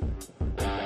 Thank you.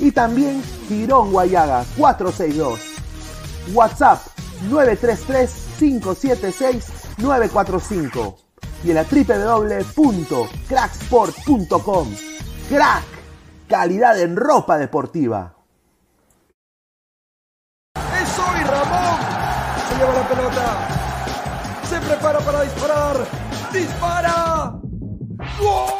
y también Tirón Guayaga 462. WhatsApp 933-576-945 y en la www.cracksport.com. Crack, calidad en ropa deportiva. ¡Es hoy Ramón! Se lleva la pelota. Se prepara para disparar. ¡Dispara! ¡Wow!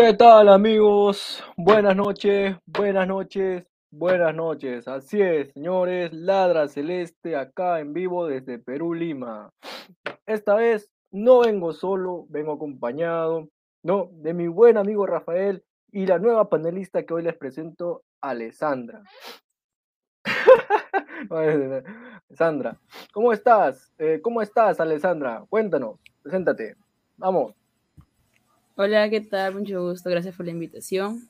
¿Qué tal amigos? Buenas noches, buenas noches, buenas noches. Así es, señores, Ladra Celeste acá en vivo desde Perú, Lima. Esta vez no vengo solo, vengo acompañado, ¿no? De mi buen amigo Rafael y la nueva panelista que hoy les presento, Alessandra. Alessandra, ¿cómo estás? Eh, ¿Cómo estás, Alessandra? Cuéntanos, preséntate. Vamos. Hola, ¿qué tal? Mucho gusto, gracias por la invitación.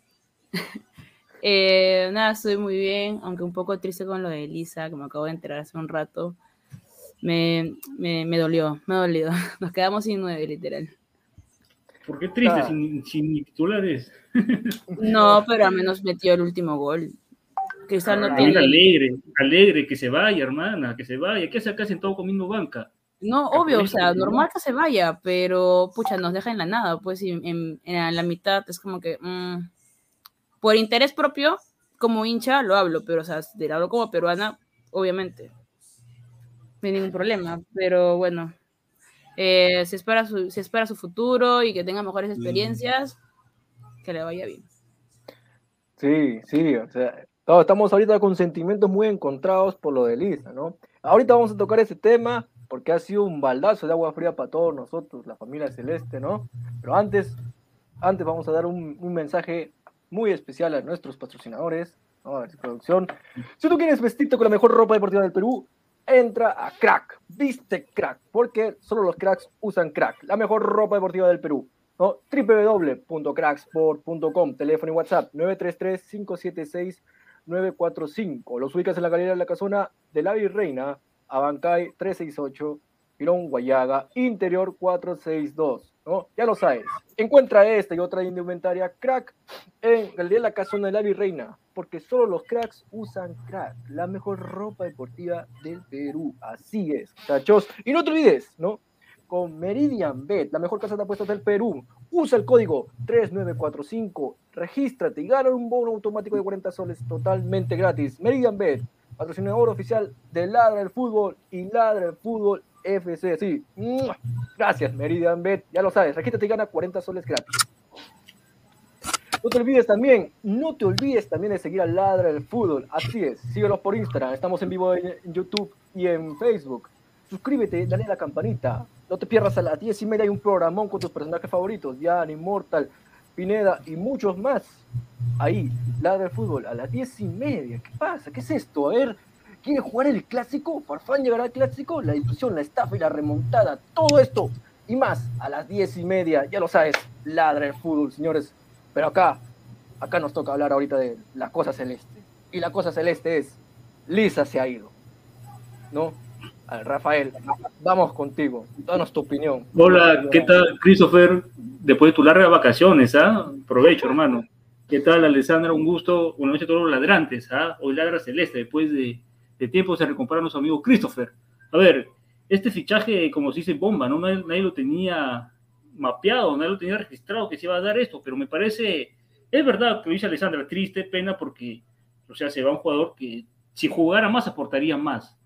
Eh, nada, estoy muy bien, aunque un poco triste con lo de Elisa, que me acabo de enterar hace un rato. Me, me, me dolió, me ha dolido. Nos quedamos sin nueve, literal. ¿Por qué triste? Sin, sin titulares. No, pero al menos metió el último gol. Cristal no Ah, tiene. Alegre, alegre, que se vaya, hermana, que se vaya. ¿Qué hace acá sentado comiendo banca? No, obvio, o sea, normal que se vaya, pero pucha, nos deja en la nada, pues y en, en la mitad es como que mm, por interés propio, como hincha, lo hablo, pero o sea, de hablo como peruana, obviamente. No hay ningún problema, pero bueno, eh, se, espera su, se espera su futuro y que tenga mejores experiencias, que le vaya bien. Sí, sí, o sea, estamos ahorita con sentimientos muy encontrados por lo de Lisa, ¿no? Ahorita vamos a tocar ese tema porque ha sido un baldazo de agua fría para todos nosotros, la familia celeste, ¿no? Pero antes, antes vamos a dar un, mensaje muy especial a nuestros patrocinadores, ¿no? A ver, producción. Si tú quieres vestirte con la mejor ropa deportiva del Perú, entra a Crack, viste Crack, porque solo los cracks usan Crack, la mejor ropa deportiva del Perú. ¿no? www.cracksport.com, teléfono y WhatsApp 933-576-945. Los ubicas en la galería de la casona de la Virreina, Abancay 368, Pirón Guayaga, Interior 462. ¿no? Ya lo sabes. Encuentra esta y otra indumentaria crack en Galería la Casona de la Virreina, porque solo los cracks usan crack, la mejor ropa deportiva del Perú. Así es, muchachos. Y no te olvides, ¿no? Con Meridian Bet, la mejor casa de apuestas del Perú. Usa el código 3945, regístrate y gana un bono automático de 40 soles totalmente gratis. Meridian Bet, patrocinador oficial de Ladra el Fútbol y Ladra el Fútbol FC. Sí, gracias Meridian Bet, ya lo sabes, regístrate y gana 40 soles gratis. No te olvides también, no te olvides también de seguir a Ladra el Fútbol. Así es, síguelos por Instagram, estamos en vivo en YouTube y en Facebook. Suscríbete, dale a la campanita. No te pierdas a las 10 y media hay un programón con tus personajes favoritos, Jan, Immortal, Pineda y muchos más. Ahí, Ladra el Fútbol, a las 10 y media. ¿Qué pasa? ¿Qué es esto? A ver, ¿quiere jugar el clásico? ¿Farfán llegará al clásico? La ilusión, la estafa y la remontada. Todo esto y más a las 10 y media. Ya lo sabes, Ladra el Fútbol, señores. Pero acá, acá nos toca hablar ahorita de la cosa celeste. Y la cosa celeste es, Lisa se ha ido. ¿No? Rafael, vamos contigo. Danos tu opinión. Hola, ¿qué tal, Christopher? Después de tus largas vacaciones, ¿ah? Provecho, hermano. ¿Qué tal, Alessandra? Un gusto. Buenas noches a todos los ladrantes, ¿ah? Hoy ladra Celeste. Después de, de tiempo se recompara nuestro amigo Christopher. A ver, este fichaje, como se dice, bomba, ¿no? Nadie, lo tenía mapeado, nadie lo tenía registrado que se iba a dar esto, pero me parece, es verdad que dice Alessandra, triste, pena, porque, o sea, se va un jugador que si jugara más aportaría más,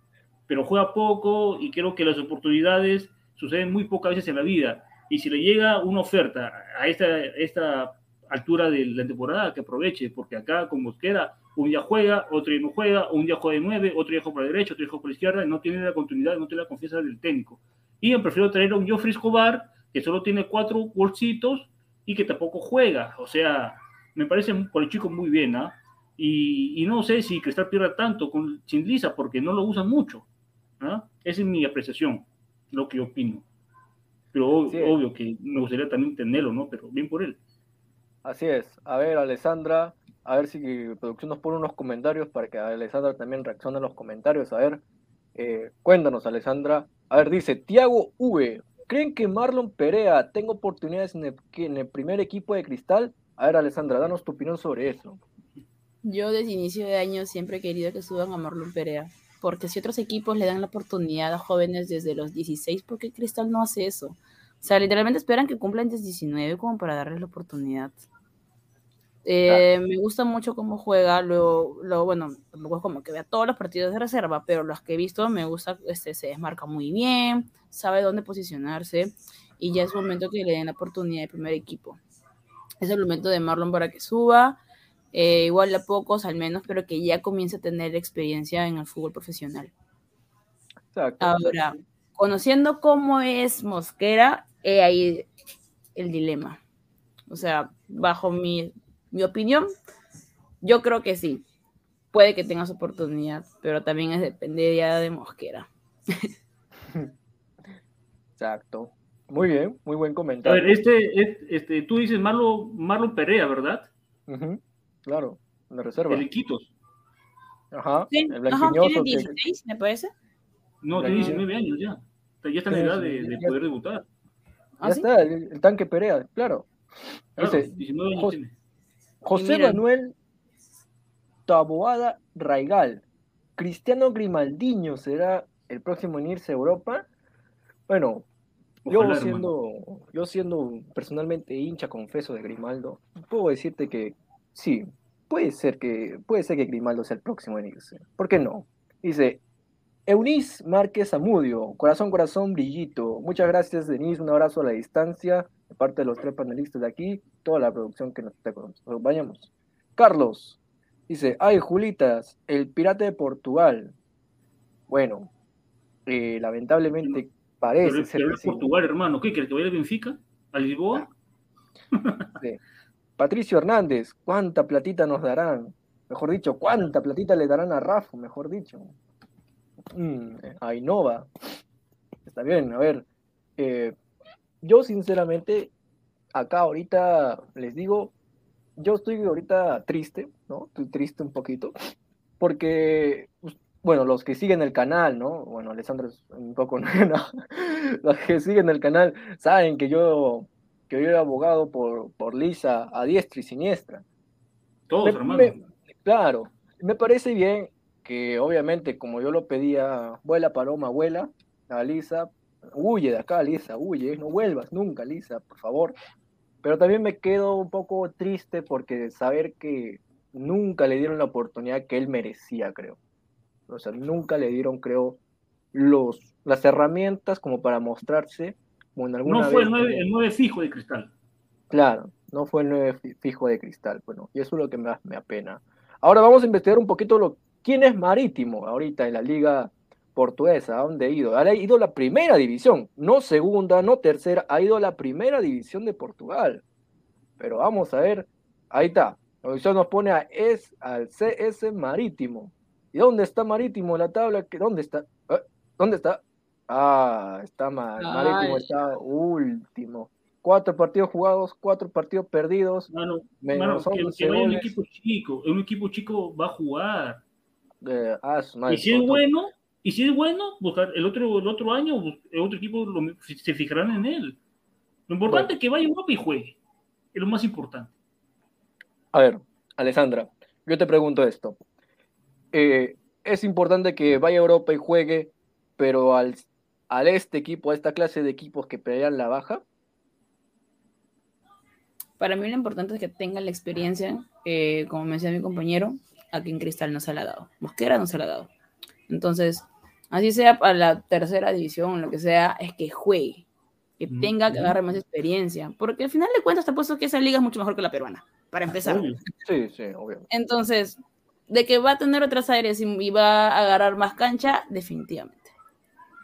pero juega poco y creo que las oportunidades suceden muy pocas veces en la vida. Y si le llega una oferta a esta, esta altura de la temporada, que aproveche, porque acá con Mosquera un día juega, otro día no juega, un día juega de nueve, otro día juega por la derecha, otro día juega por la izquierda, y no tiene la continuidad, no tiene la confianza del técnico. Y yo prefiero traer a un Joffrey Escobar, que solo tiene cuatro bolsitos y que tampoco juega. O sea, me parece por el chico muy bien, ¿ah? Y, y, no sé si Cristal pierda tanto con, sin Lisa, porque no lo usan mucho. ¿ah? Esa es mi apreciación, lo que yo opino. Pero Sí. obvio que me gustaría también tenerlo, ¿no? Pero bien por él. Así es. A ver, Alessandra, a ver si producción nos pone unos comentarios para que Alessandra también reaccione a los comentarios. A ver, eh, cuéntanos, Alessandra. A ver, dice Tiago V. ¿Creen que Marlon Perea tenga oportunidades en el, en el primer equipo de Cristal? A ver, Alessandra, danos tu opinión sobre eso. Yo desde inicio de año siempre he querido que suban a Marlon Perea, porque si otros equipos le dan la oportunidad a jóvenes desde los 16, ¿por qué Cristal no hace eso? O sea, literalmente esperan que cumplan desde 19 como para darles la oportunidad. Eh, Me gusta mucho cómo juega, luego, luego, bueno, tampoco es como que vea todos los partidos de reserva, pero los que he visto me gusta, este, se desmarca muy bien, sabe dónde posicionarse y ya es momento que le den la oportunidad de primer equipo. Es el momento de Marlon para que suba. eh, igual a pocos al menos, pero que ya comience a tener experiencia en el fútbol profesional. Exacto. Ahora, conociendo cómo es Mosquera, he ahí el dilema. O sea, bajo mi, mi opinión, yo creo que sí. Puede que tengas oportunidad, pero también es depende ya de Mosquera. Exacto. Muy bien, muy buen A comentario. ver, este, este, este, tú dices Marlon, Marlon Perea, ¿verdad? Ujú, Claro, de reserva. El Iquitos. Ajá, Sí, el ajá, tiene que- 16, me parece. No, tiene ya. 19 años ya. O sea, ya está en Sí, edad de, poder debutar. ¿Ah, Ya sí? está, el, el tanque Perea, claro. Claro, Dice, 19 años tiene. José mira. Manuel Taboada Raigal. Cristiano Grimaldiño será el próximo en irse a Europa. Bueno, yo siendo, yo siendo personalmente hincha confeso de Grimaldo, puedo decirte que sí, puede ser que, puede ser que Grimaldo sea el próximo en irse. ¿Por qué no? Dice, Eunice Márquez Amudio, corazón, corazón, brillito. Muchas gracias, Denise, un abrazo a la distancia, de parte de los tres panelistas de aquí, toda la producción que nos está con nosotros. Vayamos. Carlos, dice, ay, Julitas, el pirata de Portugal. Bueno, eh, lamentablemente parece Pero, ser pero que. Portugal, hermano. ¿Qué? ¿Que te vaya a Benfica? ¿A Lisboa? Sí. Patricio Hernández, ¿cuánta platita nos darán? Mejor dicho, ¿cuánta platita le darán a Rafa? Mejor dicho. Mm, a Innova. Está bien, a ver. eh, yo sinceramente, acá ahorita les digo, yo estoy ahorita triste, ¿no? Estoy triste un poquito, porque, pues, bueno, los que siguen el canal, ¿no? Bueno, Alessandro es un poco, no, los que siguen el canal saben que yo que yo era abogado por, por Lisa a diestra y siniestra. Todos, Me- hermano. me- claro, me parece bien que obviamente como yo lo pedía, vuela paloma, vuela, a Lisa, huye de acá, Lisa, huye, no vuelvas nunca, Lisa, por favor. Pero también me quedo un poco triste porque saber que nunca le dieron la oportunidad que él merecía, creo. O sea, nunca le dieron, creo, los, las herramientas como para mostrarse alguna No fue vez el 9, como- el 9 fijo de cristal. Claro, no fue el 9 fi- fijo de cristal, bueno, y eso es lo que me, me apena. Ahora vamos a investigar un poquito lo, quién es Marítimo ahorita en la liga portuguesa, ¿a dónde ha ido? Ha ido a la primera división, no segunda, no tercera, ha ido a la primera división de Portugal. Pero vamos a ver, ahí está, eso nos pone a es, al CS Marítimo. ¿Y dónde está Marítimo la tabla? ¿Qué- ¿Dónde está? ¿Eh? ¿Dónde está? Ah, está mal, Marítimo está último. Cuatro partidos jugados, cuatro partidos perdidos. Mano, Menos mano, que, 11 que vaya un equipo chico. Un equipo chico va a jugar. Eh, ah, Y si es bueno, y si es bueno, buscar el otro, el otro año, bus- el otro equipo lo- se fijarán en él. Lo importante Bueno. es que vaya a Europa y juegue. Es lo más importante. A ver, Alessandra, yo te pregunto esto. Eh, es importante que vaya a Europa y juegue, pero al, al este equipo, a esta clase de equipos que pelean la baja, Para mí lo importante es que tengan la experiencia, eh, como me decía mi compañero, aquí en Cristal no se la ha dado. Mosquera no se la ha dado. Entonces, así sea para la tercera división, lo que sea, es que juegue, que Mm, tenga que mm. agarrar más experiencia, porque al final de cuentas te apuesto que esa liga es mucho mejor que la peruana, para empezar. Obvio. sí, sí, obviamente. Entonces, de que va a tener otras aires y, va a agarrar más cancha, definitivamente.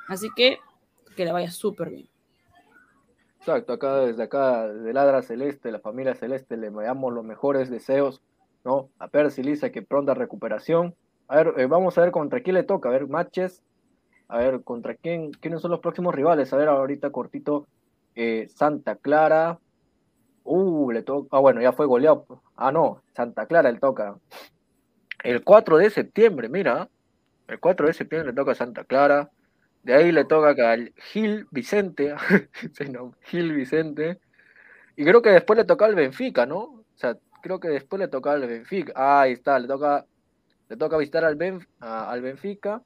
Así que que le vaya súper bien. Exacto, acá desde acá, de Ladra Celeste, la familia Celeste, le damos los mejores deseos, ¿no? A Percy Lisa, que pronta recuperación. A ver, eh, vamos a ver contra quién le toca, a ver, matches, a ver, contra quién, quiénes son los próximos rivales, a ver, ahorita cortito, eh, Santa Clara, uh, le toca, ah, bueno, ya fue goleado, ah, no, Santa Clara le toca, el 4 de septiembre, mira, el 4 de septiembre le toca a Santa Clara, de ahí le toca al Gil Vicente, Gil Vicente. Y creo que después le toca al Benfica, ¿no? O sea, creo que después le toca al Benfica. Ah, ahí está, le toca, le toca visitar al, Benf- al Benfica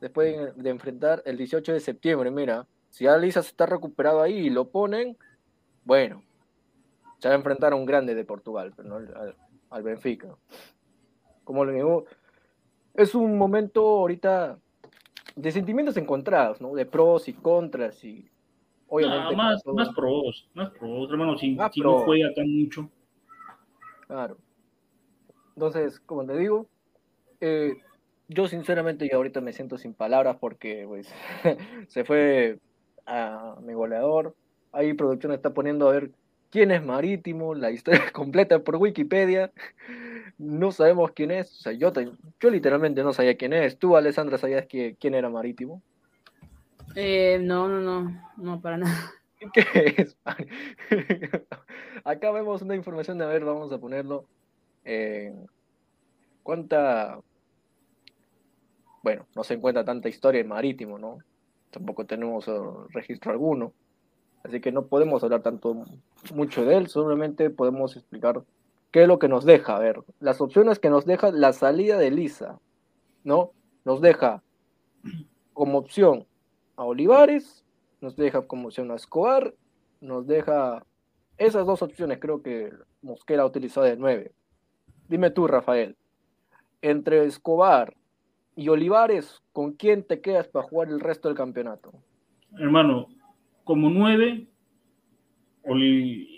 después de, enfrentar el 18 de septiembre. Mira, si Alisa se está recuperado ahí y lo ponen, bueno, se va a enfrentar a un grande de Portugal, pero no al, Benfica. Como le digo, es un momento ahorita de sentimientos encontrados, ¿no? De pros y contras y obviamente No, más, más pros, más pros, hermano. Si, Más si pros. no juega tan mucho, Claro. Entonces, como te digo, eh, yo sinceramente yo ahorita me siento sin palabras porque pues se fue a mi goleador. Ahí producción está poniendo a ver quién es Marítimo, la historia completa por Wikipedia. No sabemos quién es. O sea, yo, te- yo literalmente no sabía quién es. ¿Tú, Alessandra, sabías que, quién era Marítimo? Eh, no, no, no, no, para nada. ¿Qué es? Acá vemos una información de, a ver, vamos a ponerlo. eh, ¿Cuánta? Bueno, no se encuentra tanta historia en marítimo, ¿no? Tampoco tenemos eh, registro alguno. Así que no podemos hablar tanto mucho de él, solamente podemos explicar qué es lo que nos deja. A ver, las opciones que nos deja la salida de Lisa, ¿no? Nos deja como opción a Olivares, nos deja como opción a Escobar, nos deja esas dos opciones, creo que Mosquera ha utilizado de nueve. Dime tú, Rafael, entre Escobar y Olivares, ¿con quién te quedas para jugar el resto del campeonato? Hermano, como nueve,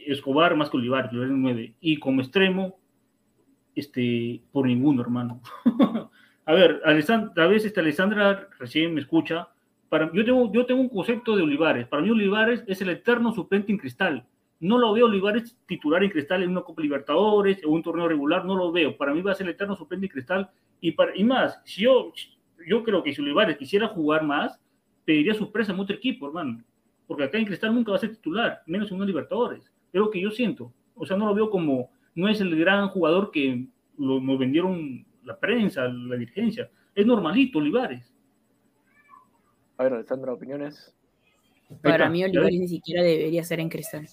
Escobar más que Olivar, que Olivar es nueve. Y como extremo, este, por ninguno, hermano. a ver, Alessandra, a veces esta Alessandra recién me escucha. Para, yo, tengo, yo tengo un concepto de Olivares. Para mí Olivares es el eterno suplente en cristal. No lo veo Olivares titular en cristal en una Copa Libertadores o un torneo regular, no lo veo. Para mí va a ser el eterno suplente en cristal. Y, para, y más, si yo, yo creo que si Olivares quisiera jugar más, pediría su presa en otro equipo, hermano. Porque acá en Cristal nunca va a ser titular, menos en una Libertadores. Es lo que yo siento. O sea, no lo veo como, no es el gran jugador que lo, nos vendieron la prensa, la dirigencia. Es normalito, Olivares. A ver, Alessandra, opiniones. Para mí Olivares ni siquiera debería ser en cristal.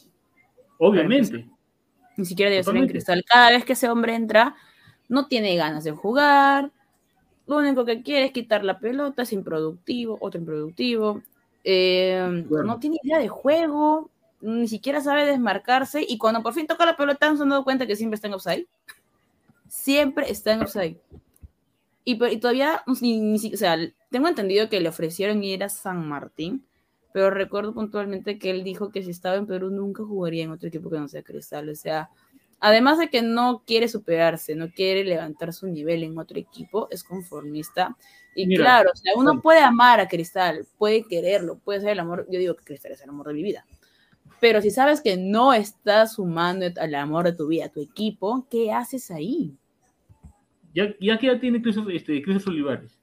Obviamente. Ni siquiera debe ser en cristal. Cada vez que ese hombre entra, no tiene ganas de jugar. Lo único que quiere es quitar la pelota, es improductivo, otro improductivo. eh, Bueno. No tiene idea de juego, ni siquiera sabe desmarcarse. Y cuando por fin toca la pelota, ¿se han dado cuenta que siempre está en offside? Siempre está en offside. Y, y todavía, ni, ni o sea, tengo entendido que le ofrecieron ir a San Martín, pero recuerdo puntualmente que él dijo que si estaba en Perú nunca jugaría en otro equipo que no sea Cristal. O sea, además de que no quiere superarse, no quiere levantar su nivel en otro equipo, es conformista. Y Mira, claro, o sea, uno puede amar a Cristal, puede quererlo, puede ser el amor. Yo digo que Cristal es el amor de mi vida. Pero si sabes que no estás sumando al amor de tu vida, a tu equipo, ¿qué haces ahí? Ya, ya que ya tiene Christopher, este, Olivares.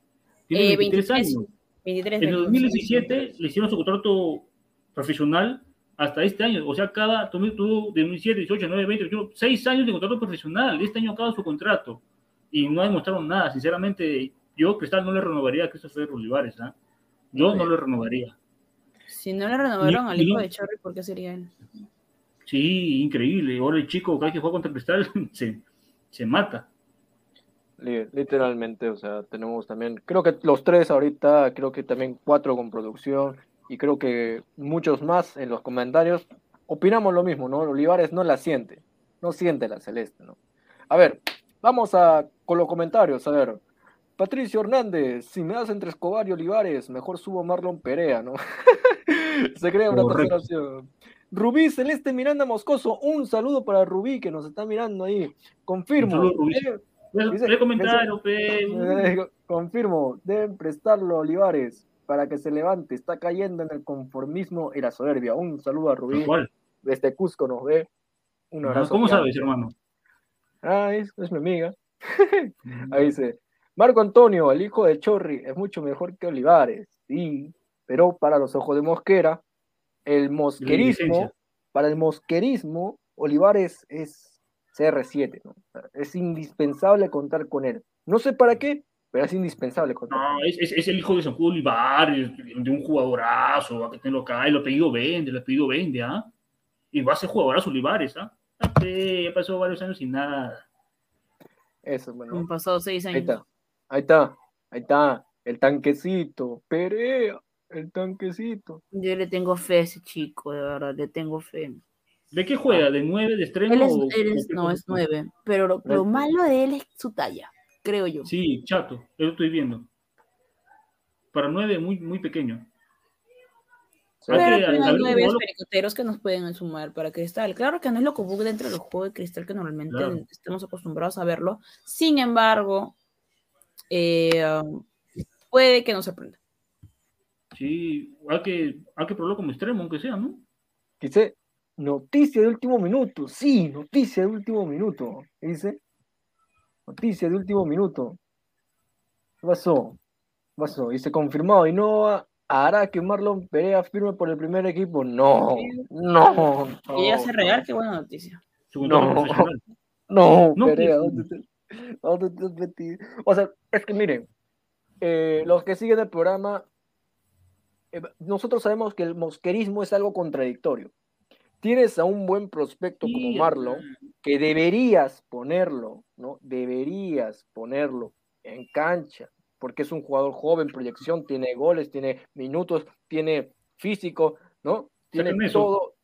Tiene Eh, 23 23, años. 23 En el años. 2017 le hicieron su contrato profesional hasta este año. O sea, tuvo de 2017, 18, 19, 20, 21, 6 años de contrato profesional. Este año acaba su contrato. Y no ha demostrado nada. Sinceramente, yo Cristal no le renovaría a Christopher Olivares. ¿ah? Yo no le renovaría. Si no le renovaron al hijo de Chorri, ¿por qué sería él? Sí, increíble. Ahora el chico, cada que juega contra Cristal, se, se mata. Li- Literalmente, o sea, tenemos también, creo que los tres ahorita, creo que también cuatro con producción y creo que muchos más en los comentarios opinamos lo mismo, ¿no? Olivares no la siente, no siente la celeste, ¿no? A ver, vamos a con los comentarios, a ver. Patricio Hernández, si me das entre Escobar y Olivares, mejor subo a Marlon Perea, ¿no? Se crea una tercera opción. Rubí Celeste Miranda Moscoso, un saludo para Rubí que nos está mirando ahí. Confirmo. Un saludo, Rubí. eh, Eh, Confirmo, deben prestarlo a Olivares para que se levante. Está cayendo en el conformismo y la soberbia. Un saludo a Rubí. ¿Cuál? Desde Cusco nos ve. Un abrazo. ¿Cómo sabes, hermano? Ah, es, es mi amiga. Ahí dice. Marco Antonio, el hijo de Chorri, es mucho mejor que Olivares. Sí, pero para los ojos de Mosquera, el mosquerismo, para el mosquerismo, Olivares es CR7, ¿no? Es indispensable contar con él. No sé para qué, pero es indispensable contar con No, él. es, es, es el hijo de San Juan Olivares, de un jugadorazo, a que acá, y lo apellido vende, lo apellido vende, ¿ah? Y va a ser jugadorazo Olivares, ¿ah? Ah, pe, Ya pasó varios años sin nada. Eso, bueno. Han pasado seis Ahí años. está, ahí está, ahí está. El tanquecito, Perea, el tanquecito. Yo le tengo fe a ese chico, de verdad, le tengo fe. ¿De qué juega? ¿De nueve, de extremo? Él es, o- él es- o qué no, es nueve, pero lo, lo malo de él es su talla, creo yo. Sí, chato, eso estoy viendo. Para nueve, muy, muy pequeño. Pero Hay que- al nueve pericoteros que nos pueden sumar para Cristal. Claro que no es lo común dentro del juego de Cristal que normalmente Claro. estamos acostumbrados a verlo. Sin embargo, eh, um, puede que nos sorprenda. Sí, hay que, hay que probarlo como extremo, aunque sea, ¿no? Dice, noticia de último minuto. Sí, noticia de último minuto. Dice, noticia de último minuto. ¿Qué pasó? ¿Qué pasó? Dice, confirmado. Y no hará que Marlon Perea firme por el primer equipo. No, no. Y no, se real, qué buena noticia. No. No, No, Perea, pues, ¿dónde te- dónde te has metido? O sea, es que miren, eh, los que siguen el programa, eh, nosotros sabemos que el mosquerismo es algo contradictorio. Tienes a un buen prospecto como Marlon, que deberías ponerlo, ¿no? Deberías ponerlo en cancha, porque es un jugador joven, proyección, tiene goles, tiene minutos, tiene físico, ¿no? Tiene todo,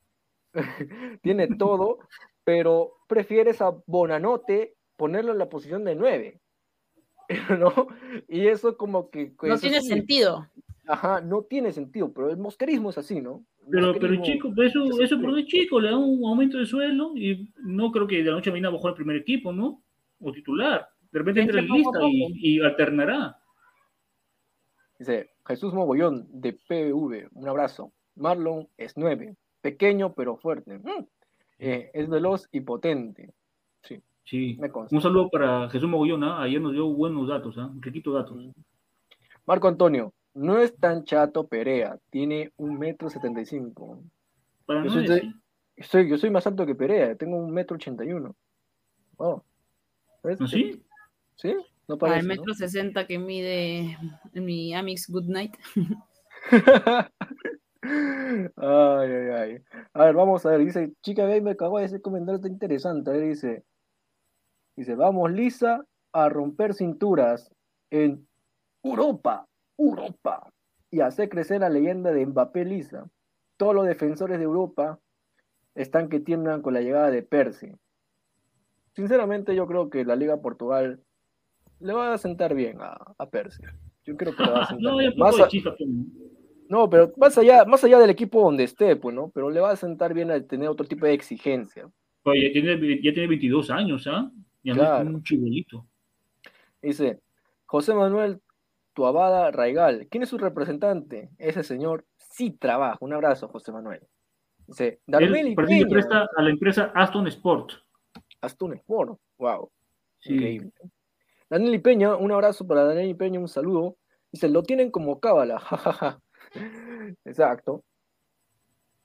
tiene todo, pero prefieres a Bonanote ponerlo en la posición de 9, ¿no? Y eso como que... No tiene sí, sentido. Ajá, no tiene sentido, pero el mosquerismo es así, ¿no? Pero, pero chico, pues eso, es eso por el chico, le da un aumento de sueldo y no creo que de la noche a mañana va a jugar el primer equipo, ¿no? O titular. De repente entra en lista y, alternará. Dice Jesús Mogollón de PV, un abrazo. Marlon es 9, pequeño pero fuerte. Mm. Eh, es veloz y potente. Sí, Sí. me consta. Un saludo para Jesús Mogollón, ¿ah? ayer nos dio buenos datos, ¿ah? riquitos datos. Marco Antonio, no es tan chato Perea, tiene un metro setenta y cinco. Yo soy, de- decir, soy- yo soy más alto que Perea, tengo un metro ochenta y uno. Wow. ¿Ves? ¿no sí? ¿Sí? No Al parece, ¿no? metro sesenta que mide mi Amix Goodnight. ay, ay, ay. A ver, vamos a ver. Dice, chica me cagó ese comentario está interesante. A ver, dice, dice, vamos Lisa a romper cinturas en Europa, Europa, y hacer crecer la leyenda de Mbappé Lisa. Todos los defensores de Europa están que tiemblan con la llegada de Percy. Sinceramente, yo creo que la Liga Portugal le va a sentar bien a, a Percy. Yo creo que le va a sentar No, bien. Más a- pues. no, pero más allá, más allá del equipo donde esté, pues, ¿no? Pero le va a sentar bien a tener otro tipo de exigencia. Oye, ya tiene, ya tiene 22 años, ¿ah? Ya no Claro. es un chibolito. Dice, José Manuel Tuabada Raigal, ¿quién es su representante? Ese señor sí trabaja. Un abrazo, José Manuel. Dice, Darmeli Peña, presta a la empresa Aston Sport. Astun Sport. Wow, Sí. increíble. Daniel Peña, un abrazo para Daniel Peña, un saludo. Dice, lo tienen como cábala, jajaja. Exacto.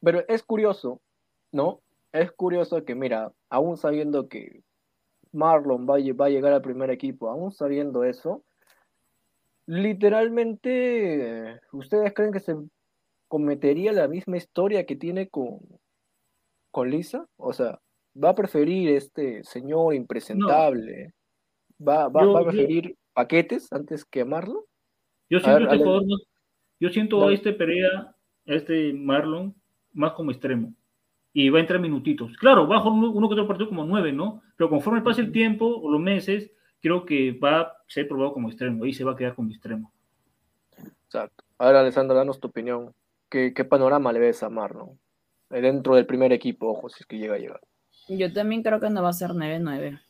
Pero es curioso, ¿no? Es curioso que, mira, aún sabiendo que Marlon va a llegar al primer equipo, aún sabiendo eso, literalmente, ¿ustedes creen que se cometería la misma historia que tiene con, con Lisa? O sea, ¿va a preferir este señor impresentable? ¿Va, va, Yo- va a yo- preferir paquetes antes que Marlon? Yo siento ver, este jugador más- yo siento Dale. a este Perea, a este Marlon, más como extremo. Y va a entrar minutitos. Claro, bajo uno, uno que otro partido como nueve, ¿no? Pero conforme pase el tiempo o los meses, creo que va a ser probado como extremo. Ahí se va a quedar como extremo. Exacto. Ahora, Alessandro, danos tu opinión. ¿Qué, qué panorama le ves a Marlon? Eh, Dentro del primer equipo, ojo, si es que llega a llegar. Yo también creo que no va a ser 9-9.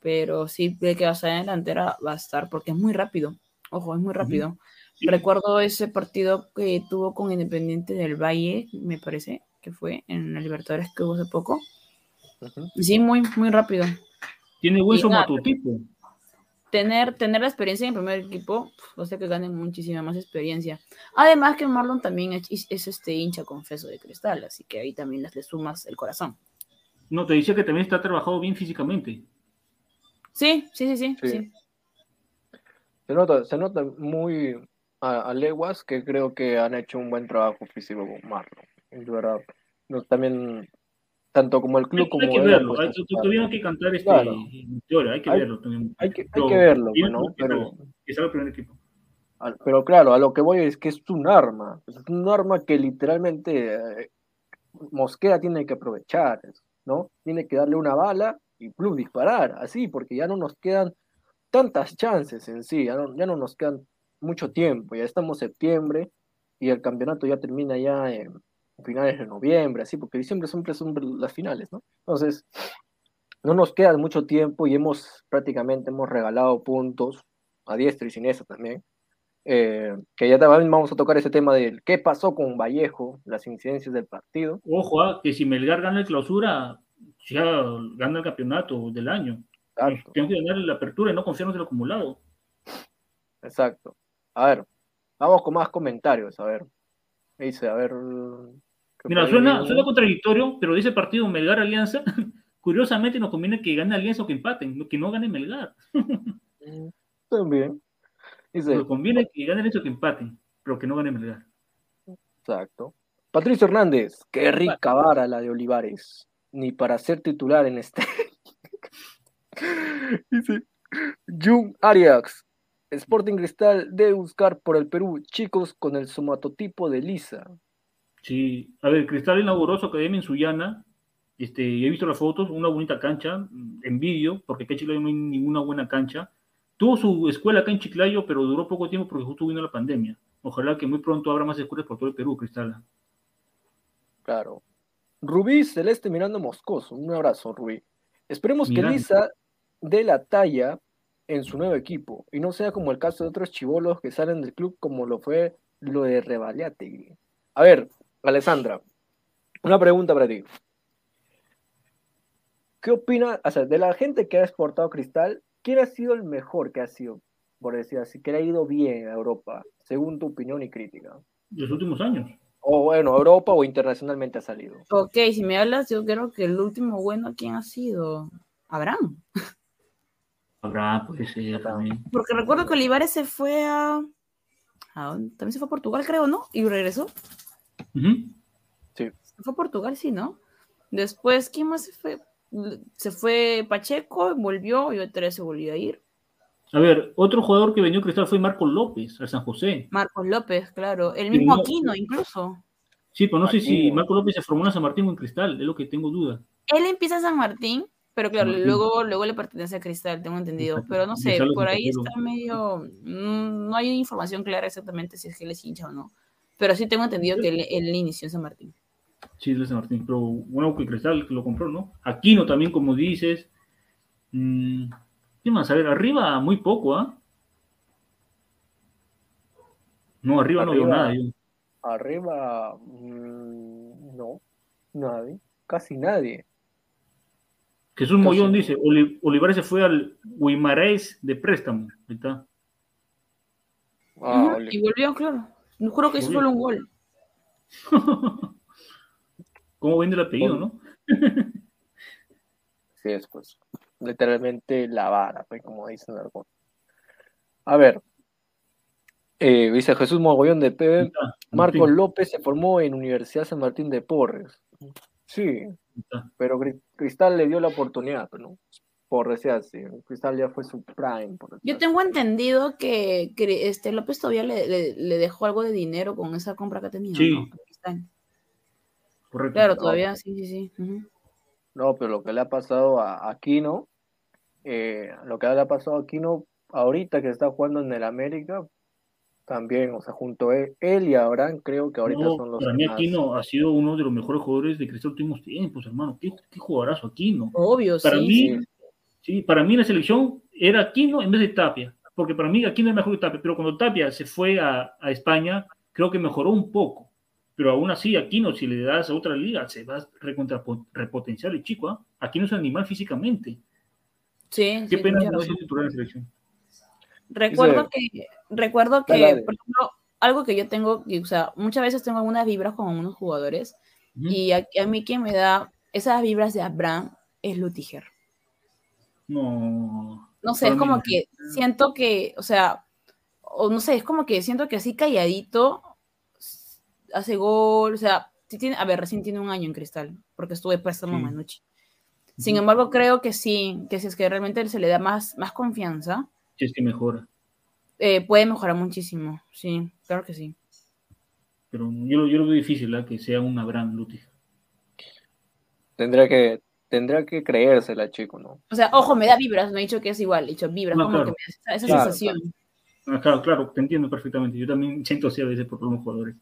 Pero sí de que va a en delantera va a estar porque es muy rápido. Ojo, es muy rápido. Sí. Recuerdo ese partido que tuvo con Independiente del Valle, me parece, que fue en la Libertadores que hubo hace poco. Sí, muy, muy rápido. Tiene Y nada. somatotipo. Tener, tener la experiencia en el primer equipo, o sea que ganen muchísima más experiencia. Además que Marlon también es, es este hincha confeso de cristal, así que ahí también les le sumas el corazón. No, te decía que también está trabajado bien físicamente. Sí, sí, sí, sí. Sí. sí. Se nota, se nota muy a, a leguas que creo que han hecho un buen trabajo físico con Marlon. De verdad. No, también, tanto como el club Hay, como hay que verlo. Hay, hay que cantar este Claro. Hay que Hay- verlo también. hay que, hay Pero que verlo, ¿no? Pero, que salga el primer equipo. pero claro, a lo que voy es que es un arma. Es un arma que literalmente eh, Mosquera tiene que aprovechar, ¿no? Tiene que darle una bala y plus disparar, así, porque ya no nos quedan tantas chances en sí, ya no, ya no nos quedan mucho tiempo, ya estamos septiembre, y el campeonato ya termina ya en finales de noviembre, así, porque diciembre siempre son las finales, ¿no? Entonces, no nos queda mucho tiempo y hemos prácticamente hemos regalado puntos a diestra y siniestra también. Eh, que ya también vamos a tocar ese tema de qué pasó con Vallejo, las incidencias del partido. Ojo, ah, que si Melgar gana la clausura, ya gana el campeonato del año. Exacto. Tenemos que ganar la apertura y no confiarnos en el acumulado. Exacto. A ver, vamos con más comentarios. A ver, dice, a ver. Mira, suena, suena contradictorio, pero dice partido Melgar Alianza. Curiosamente nos conviene que gane Alianza o que empaten, que no gane Melgar. También. Dice, nos conviene que gane el que empaten, pero que no gane Melgar. Exacto. Patricio Hernández, qué rica vara la de Olivares. Ni para ser titular en este. Dice, Jung Arias, Sporting Cristal debe buscar por el Perú chicos con el somatotipo de Lisa. Sí, a ver, Cristal inauguró su academia en Sullana. Este, he visto las fotos, una bonita cancha, mm, en vídeo, porque acá en Chiclayo no hay ninguna buena cancha. Tuvo su escuela acá en Chiclayo, pero duró poco tiempo porque justo vino la pandemia. Ojalá que muy pronto abra más escuelas por todo el Perú, Cristal. Claro. Rubí Celeste mirando Moscoso. Un abrazo, Rubí. Esperemos que Lisa dé la talla en su nuevo equipo y no sea como el caso de otros chivolos que salen del club como lo fue lo de Revaliate. A ver, Alessandra, una pregunta para ti. ¿Qué opina, o sea, de la gente que ha exportado cristal, quién ha sido el mejor que ha sido, por decir así, que le ha ido bien a Europa, según tu opinión y crítica? Los últimos años. O bueno, Europa o internacionalmente ha salido. Ok, si me hablas, yo creo que el último bueno, ¿quién ha sido? Abraham. Habrá, puede ser también. Porque recuerdo que Olivares se fue a... También se fue a Portugal, creo, ¿no? Y regresó. Sí. Se fue a Portugal, sí, ¿no? Después, ¿quién más se fue? Se fue Pacheco, volvió y otra vez se volvió a ir. A ver, otro jugador que vendió Cristal fue Marcos López, al San José. Marcos López, claro. El mismo Aquino, incluso. Sí, pero no sé si Marcos López se formó en San Martín o en Cristal, es lo que tengo duda. Él empieza en San Martín, pero claro, luego, luego le pertenece a Cristal, tengo entendido. Pero no sé, por ahí está medio. Mm, no hay información clara exactamente si es que él es hincha o no. Pero sí tengo entendido que él, inició en San Martín. Sí, es de San Martín. Pero bueno, que Cristal que lo compró, ¿no? Aquino también, como dices. Mm, ¿Qué más? A ver, arriba muy poco, ¿ah? No, arriba, no veo nada. Arriba, mm, no, nadie, casi nadie. Jesús Mollón dice, Olivares se fue al Guimarães de préstamo. Ahí está. Ah, y volvió, claro. No juro que hizo solo un gol. ¿Cómo vende el apellido, no? sí, es pues. Literalmente la vara, pues, como dicen algunos. A ver. Eh, dice Jesús Mogollón de PB. Marcos López se formó en Universidad San Martín de Porres. Sí, pero Cristal le dio la oportunidad, ¿no? Por decir así, Cristal ya fue su prime. Yo tengo entendido que, este López todavía le, dejó algo de dinero con esa compra que ha tenido. Sí. ¿no? Correcto. Claro, todavía sí, sí, sí. No, pero lo que le ha pasado a Aquino, eh, lo que le ha pasado a Aquino ahorita que está jugando en el América, también, o sea, junto a él, y Abraham, creo que ahorita son los. Para mí, Aquino ha sido uno de los mejores jugadores de Cristal últimos tiempos, hermano. ¿Qué, qué jugadorazo Aquino? Obvio, para sí, Mí, sí. Para mí la selección era Aquino en vez de Tapia, porque para mí Aquino es mejor que Tapia, pero cuando Tapia se fue a, a España, creo que mejoró un poco. Pero aún así, Aquino, si le das a otra liga, se va a repotenciar el chico. ¿ah? Aquino es un animal físicamente. Sí. Qué pena no es titular en selección. Recuerdo que, recuerdo que, por ejemplo, algo que yo tengo, o sea, muchas veces tengo algunas vibras con algunos jugadores y a, mí quien me da esas vibras de Abraham es Lutiger. No. No sé, es como que siento que, o sea, o no sé, es como que siento que así calladito hace gol, o sea, tiene, a ver, recién tiene un año en Cristal, porque estuve préstamo sí. Manucci. Sin embargo, creo que sí, que si es que realmente se le da más, más confianza, es que mejora. Eh, puede mejorar muchísimo, sí, claro que sí. Pero yo, yo lo veo difícil, ¿la? que sea un Abraham Lutig. Tendrá que, tendrá que creérsela, chico, ¿no? O sea, ojo, me da vibras, no he dicho que es igual, he dicho vibras, como que me da esa, sensación. Ah, claro, claro, te entiendo perfectamente. Yo también siento así a veces por los jugadores.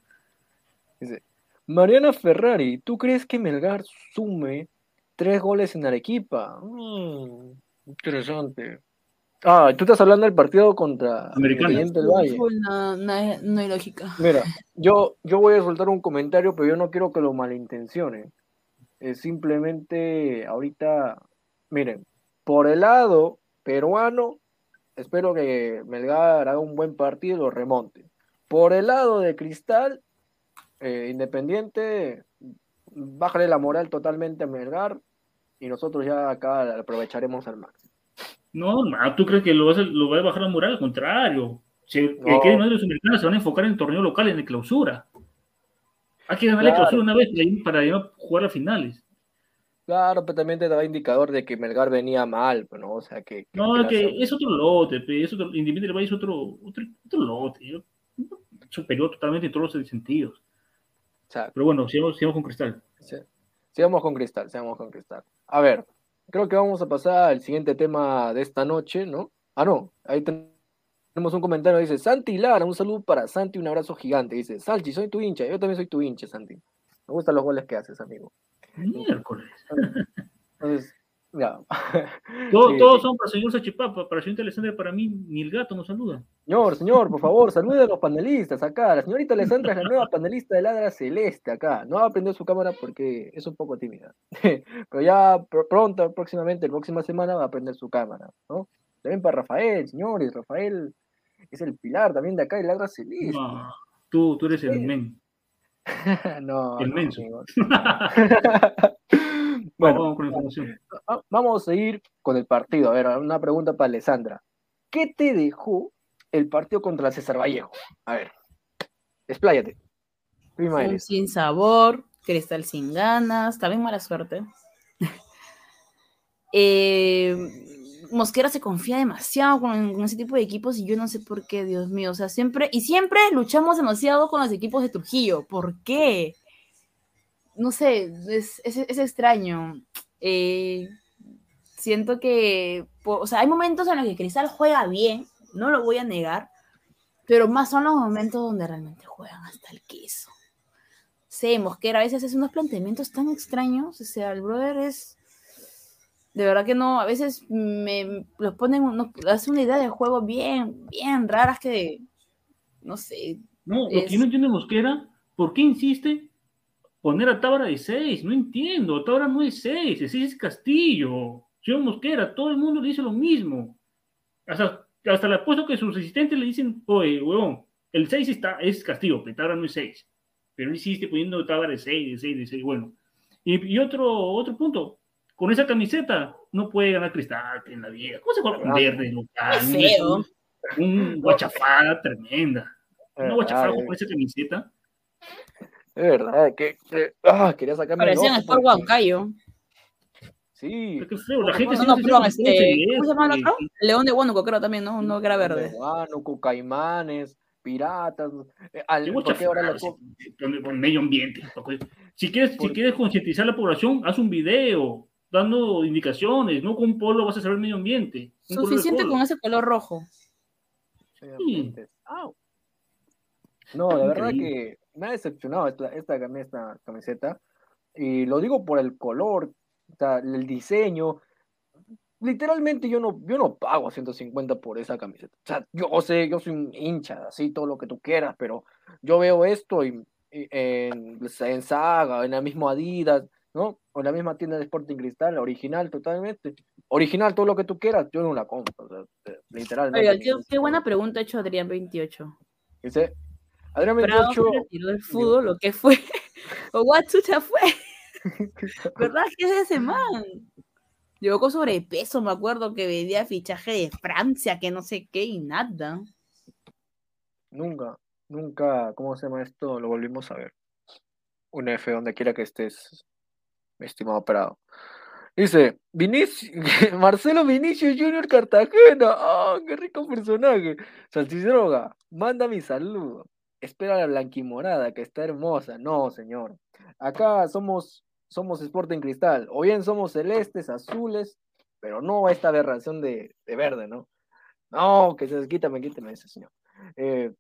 Dice, Mariana Ferrari, ¿tú crees que Melgar sume tres goles en Arequipa? Mm, interesante. Ah, tú estás hablando del partido contra. Independiente del Valle. No, no hay, no hay lógica. Mira, yo, yo voy a soltar un comentario, pero yo no quiero que lo malintencionen. Es simplemente ahorita, miren, por el lado peruano, espero que Melgar haga un buen partido y lo remonte. Por el lado de Cristal, eh, Independiente, bájale la moral totalmente a Melgar y nosotros ya acá aprovecharemos al máximo. No, no, ¿tú crees que lo, vas a- lo va a bajar la moral? Al contrario. Si el No. que más de se van a enfocar en el torneo local, en la clausura. Hay que ganarle Claro. clausura una vez para, para jugar a finales. Claro, pero también te daba indicador de que Melgar venía mal, pues, ¿no? O sea, que... que- No, que es la que segunda- es otro lote, es otro, Independiente del Valle es otro, otro, otro lote. yo- superior totalmente en todos los sentidos. o sea, Pero bueno, sigamos, sigamos con Cristal. Sí. Sigamos con Cristal, sigamos con Cristal. A ver, creo que vamos a pasar al siguiente tema de esta noche, ¿no? Ah, no, ahí ten- tenemos un comentario, dice Santi Lara, un saludo para Santi, un abrazo gigante. Dice, Salchi, soy tu hincha, yo también soy tu hincha, Santi. Me gustan los goles que haces, amigo. Miércoles. Entonces, ya. Todos, Sí, todos sí. son para el señor Sachipapa, para el señor Alexander, para mí, ni el gato nos saluda. Señor, señor, por favor, salude a los panelistas acá. La señorita Alessandra es la nueva panelista de Ladra Celeste acá. No va a prender su cámara porque es un poco tímida. Pero ya pr- pronto, próximamente, la próxima semana va a prender su cámara, ¿no? También para Rafael, señores. Rafael es el pilar también de acá de Ladra Celeste. No, tú, tú eres el Sí. men. no, El no, menso. amigos. Bueno, bueno, vamos con la información. va- vamos a seguir con el partido. A ver, una pregunta para Alessandra. ¿Qué te dejó el partido contra César Vallejo? A ver, expláyate. Prima sin sabor, Cristal sin ganas, también mala suerte. Eh, Mosquera se confía demasiado con, ese tipo de equipos y yo no sé por qué, Dios mío. O sea, siempre, y siempre luchamos demasiado con los equipos de Trujillo. ¿Por qué? No sé, es, es- extraño. Eh, siento que, o sea, hay momentos en los que Cristal juega bien, no lo voy a negar, pero más son los momentos donde realmente juegan hasta el queso. Sí, Mosquera a veces hace unos planteamientos tan extraños, o sea, el brother es... De verdad que no, a veces me los ponen, unos- hace una idea de juego bien, bien raras que, no sé, No, lo que Es- no entiendo de Mosquera, ¿por qué insiste poner a Tábara de 6? No entiendo, Tábara no es 6, el 6 es Castillo. Señor Mosquera, todo el mundo le dice lo mismo. Hasta, hasta le apuesto que sus asistentes le dicen, oye, huevón, el 6 está, es Castillo, pero Tábara no es 6. Pero insiste poniendo Tábara de 6, de 6, de 6, bueno. Y, y otro, otro punto, con esa camiseta no puede ganar Cristal en la vida. ¿Cómo se juega con Ah, verde feo. Un, un guachafada tremenda. Una guachafada Ah, con esa camiseta. Es verdad, que, que- ah, quería sacarme el parecían ojo Sport porque- Huancayo. Sí. Qué feo, la gente No, no, perdón, este, ¿cómo se llama el de otro? León de Huánuco, creo también, ¿no? Uno que era verde. Huánuco, caimanes, piratas. eh, al- Qué porque ahora con- con medio ambiente. Si quieres, si quieres concientizar a la población, haz un video dando indicaciones, no con un polo vas a saber el medio ambiente. Suficiente con ese color rojo. Au. No, de verdad que me ha decepcionado esta, esta, cami- esta camiseta. Y lo digo por el color, o sea, el diseño. Literalmente yo no, yo no pago 150 por esa camiseta. O sea, yo sé, yo soy un hincha, así todo lo que tú quieras, pero yo veo esto y, y en, en Saga, en la misma Adidas, ¿no? O la misma tienda de Sporting Cristal, original totalmente. Original, todo lo que tú quieras, yo no la compro, o sea, eh, literalmente. Oiga, qué, qué buena pregunta ha hecho Adrián 28. Dice, Adrián Bravo 28, se retiró del fútbol, lo que fue. o what chucha fue. ¿Verdad que es ese man? Llegó con sobrepeso, me acuerdo que vendía fichaje de Francia, que no sé qué, y nada. nunca, nunca, ¿cómo se llama esto? Lo volvimos a ver. Un F donde quiera que estés, mi estimado Prado. Dice, Marcelo Vinicius Junior Cartagena. ¡Ah, qué rico personaje! Salchidroga, manda mi saludo. Espera la blanquimorada, que está hermosa. No, señor. Acá somos, somos Sporting Cristal. O bien somos celestes, azules, pero no esta aberración de, de verde, ¿no? No, que se quítame, quítame ese señor. Eh,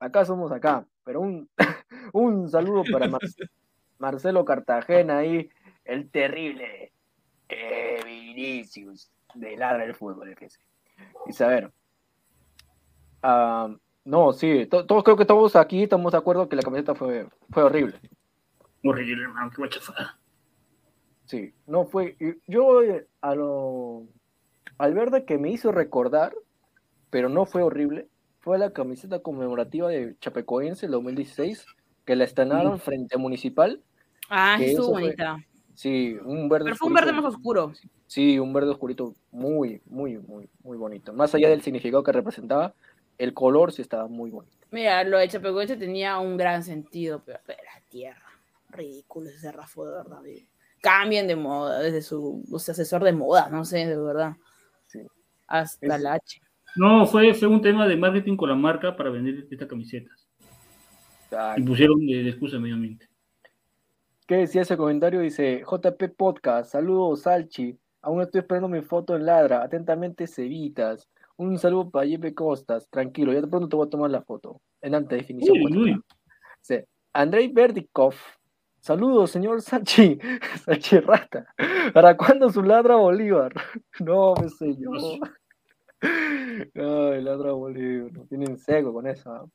acá somos acá, pero un, un saludo para Mar- Marcelo Cartagena ahí, el terrible eh, Vinicius de Ladra del Fútbol, FC. Dice, a ver. ah, no, sí, to- todos creo que todos aquí estamos de acuerdo que la camiseta fue, fue horrible. Horrible, hermano, qué guachafada. Sí, no fue. Yo eh, a lo, al verde que me hizo recordar, pero no fue horrible, fue la camiseta conmemorativa de Chapecoense el 2016, que la estrenaron frente a Municipal. Ah, fue- bonita. Sí, un verde Pero fue un verde más oscuro. Sí, un verde oscurito muy, muy, muy, muy bonito. Más allá del significado que representaba, el color sí estaba muy bonito. Mira, lo de Chapecoense tenía un gran sentido, pero, pero la tierra. Ridículo ese Rafa, de verdad. Cambien de moda, desde su, o sea, asesor de moda, no sé, de verdad. Sí. Hasta Es- la H. No, fue, fue un tema de marketing con la marca para vender estas camisetas. Y pusieron de, de excusa medio ambiente. ¿Qué decía ese comentario? Dice, JP Podcast, saludos Salchi, aún estoy esperando mi foto en Ladra, atentamente Cevitas, un saludo para Jepe Costas, tranquilo, ya de pronto te voy a tomar la foto, en alta definición. Uy, pues, uy. Andrei Verdikov, saludos señor Salchi, Salchi Rata, ¿para cuándo su Ladra Bolívar? No, mi señor. Ay, Ladra Bolívar, no tienen seco con eso. ¿ah?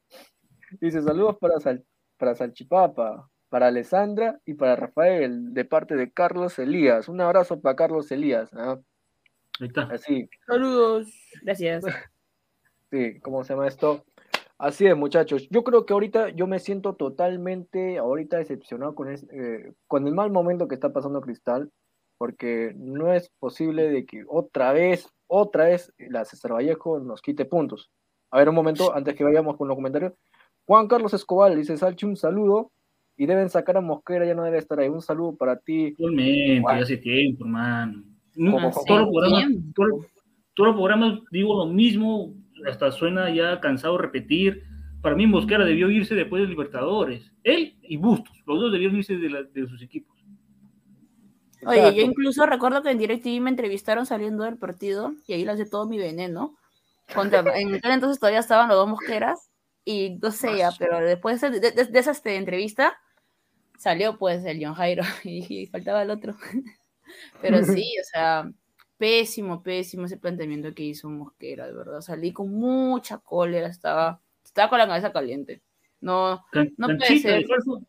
Dice, saludos para, Sal- para Salchipapa, para Alessandra y para Rafael, de parte de Carlos Elías. Un abrazo para Carlos Elías. ¿ah? Ahí está. Así, Saludos. Gracias. sí, ¿cómo se llama esto? Así es, muchachos. Yo creo que ahorita yo me siento totalmente, ahorita decepcionado con, es- eh, con el mal momento que está pasando Cristal, porque no es posible de que otra vez, otra vez, la César Vallejo nos quite puntos. A ver, un momento, antes que vayamos con los comentarios. Juan Carlos Escobar dice, Salchi, un saludo. Y deben sacar a Mosquera, ya no debe estar ahí. Un saludo para ti. Actualmente, ya hace tiempo, hermano. Como- todos, los programas, todos- todos los programas digo lo mismo, hasta suena ya cansado repetir. Para mí Mosquera debió irse después de Libertadores. Él y Bustos, los dos debieron irse de, la- de sus equipos. Oye, yo incluso recuerdo que en DirecTV me entrevistaron saliendo del partido y ahí lancé todo mi veneno. Contra, en aquel entonces todavía estaban los dos mosqueras y no sé ya, pero después de, de- de- de esa este, entrevista salió pues el John Jairo y dije, faltaba el otro. Pero sí, o sea, pésimo, pésimo ese planteamiento que hizo Mosquera, de verdad. Salí con mucha cólera, estaba, estaba con la cabeza caliente. No, Can- No puede ser. falso,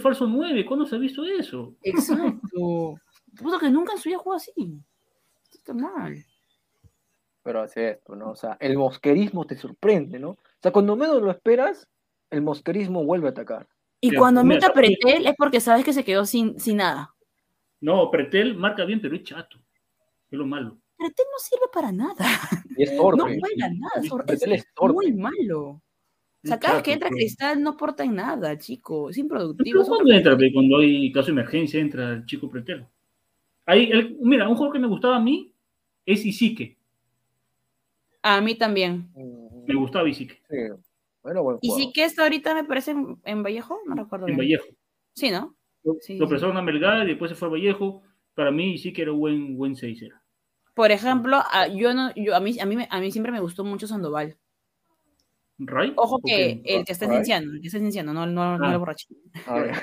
falso 9, ¿cuándo se ha visto eso? exacto. Puto que nunca en su vida jugó así. Esto está mal. Pero así es, pues, ¿no? O sea, el mosquerismo te sorprende, ¿no? O sea, cuando menos lo esperas, el mosquerismo vuelve a atacar. Y Ya, cuando mete a Pretel es porque sabes que se quedó sin, sin nada. No, Pretel marca bien, pero es chato. Es lo malo. Pretel no sirve para nada. Y es No torpe. juega nada. Pretel es es torpe. muy malo. O sea, cada vez que entra pero- Cristal no aporta en nada, chico. Es improductivo. ¿Cuándo entra? Cuando hay caso de emergencia, entra el chico Pretel. Ahí, el- mira, un juego que me gustaba a mí es Isique. A mí también. Mm, Me gustaba Isique, Sí. Bueno, buen Y jugador. sí que está ahorita, me parece, en, en Vallejo. No recuerdo en bien. Vallejo. Sí, ¿no? Lo, Sí, lo sí. a Melgar y después se fue a Vallejo. Para mí Isique era un buen, buen seis. Era. Por ejemplo, a, yo no, yo, a, mí, a, mí, a mí siempre me gustó mucho Sandoval. ¿Ray? Ojo ¿O que qué? el que está esenciando, el que está esenciando, no, no, no Ah. el borracho. A ver.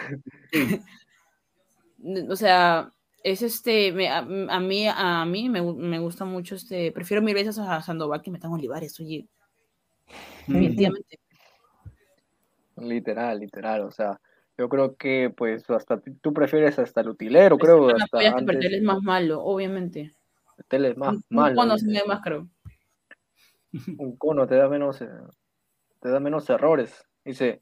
o sea, es este, me- a, a mí, a mí me, me gusta mucho este, prefiero mil veces a Sandoval que Metan Olivares, oye. Definitivamente. Literal, literal. O sea, yo creo que, pues, hasta tú- prefieres hasta el utilero, creo. Pero Hasta apoyas que antes. Pretel es más malo, obviamente. Pretel es más Un- un malo. cono dice. se me más creo. Un cono te da menos, eh, te da menos errores. Dice,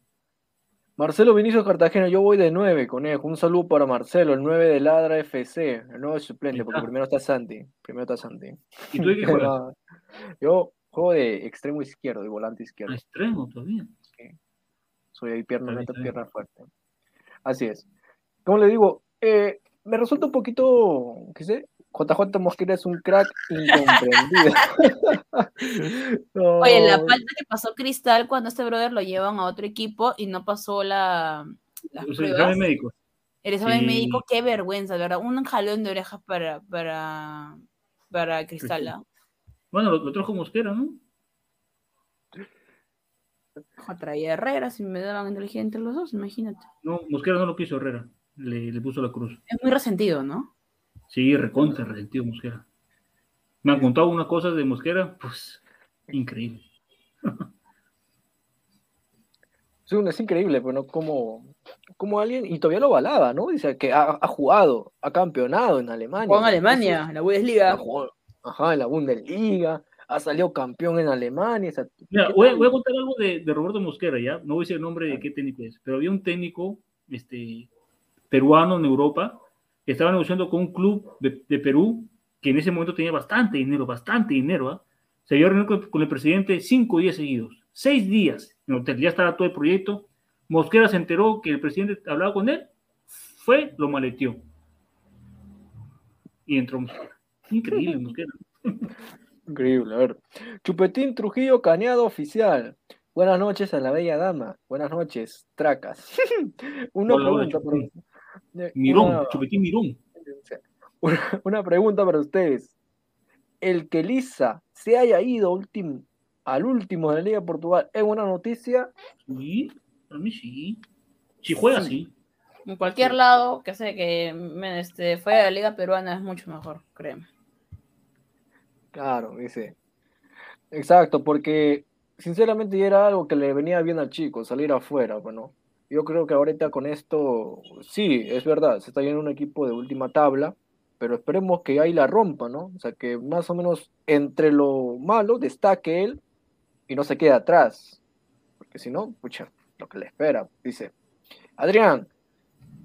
Marcelo Vinicius Cartagena, yo voy de 9, conejo. Un saludo para Marcelo, el 9 de Ladra FC, el nuevo suplente, porque primero está Santi. Primero está Santi. ¿Y tú de qué juegas? Yo juego de extremo izquierdo y volante A izquierdo. extremo todavía. Soy ahí pierna neta, pierna fuerte. Así es. Como le digo, eh, me resulta un poquito, qué sé, JJ Mosquera es un crack incomprendido. No, Oye, la falta que pasó Cristal cuando este brother lo llevan a otro equipo y no pasó la, las O sea, pruebas. examen médico. El examen Sí. médico, qué vergüenza, de ¿verdad? Un jalón de orejas para, para, para Cristal. ¿ah? Bueno, lo, lo trajo Mosquera, ¿no? Traía Herrera, si me daban inteligentes los dos, imagínate. No, Mosquera no lo quiso Herrera. Le, le puso la cruz. Es muy resentido, ¿no? Sí, recontra, resentido Mosquera. Me han contado unas cosas de Mosquera, pues, increíble. Sí, es increíble, pero no como, como alguien, y todavía lo balaba, ¿no? Dice que ha, ha jugado, ha campeonado en Alemania. Jugó en Alemania, en la Bundesliga. Ha jugado- ajá, en la Bundesliga, ha salido campeón en Alemania. o sea, Mira, ¿qué voy, a- tal? voy a contar algo de, de Roberto Mosquera, ¿ya? No voy a decir el nombre de qué técnico es, pero había un técnico este, peruano en Europa que estaba negociando con un club de, de Perú que en ese momento tenía bastante dinero, bastante dinero, ¿ah? Se había reunido con, con el presidente cinco días seguidos, seis días en el hotel, ya estaba todo el proyecto. Mosquera se enteró que el presidente hablaba con él, fue, lo maleteó. Y entró Mosquera. Increíble. Increíble, a ver. Chupetín Trujillo Caneado Oficial. Buenas noches a la bella dama. Buenas noches, tracas. Una Hola, hola, pregunta Chupetín. para Mirón, una- Chupetín Mirón. una, una pregunta para ustedes. El que Lisa se haya ido último, al último de la Liga de Portugal es buena noticia. Sí, para mí sí. Si juega, sí. En cualquier lado que sé que me, este, fue a la liga peruana es mucho mejor, créeme. Claro, dice. Exacto, porque sinceramente era algo que le venía bien al chico, salir afuera, bueno. Yo creo que ahorita con esto, sí, es verdad, se está yendo un equipo de última tabla, pero esperemos que ahí la rompa, ¿no? O sea, que más o menos entre lo malo destaque él y no se quede atrás. Porque si no, pucha, lo que le espera. Dice, Adrián,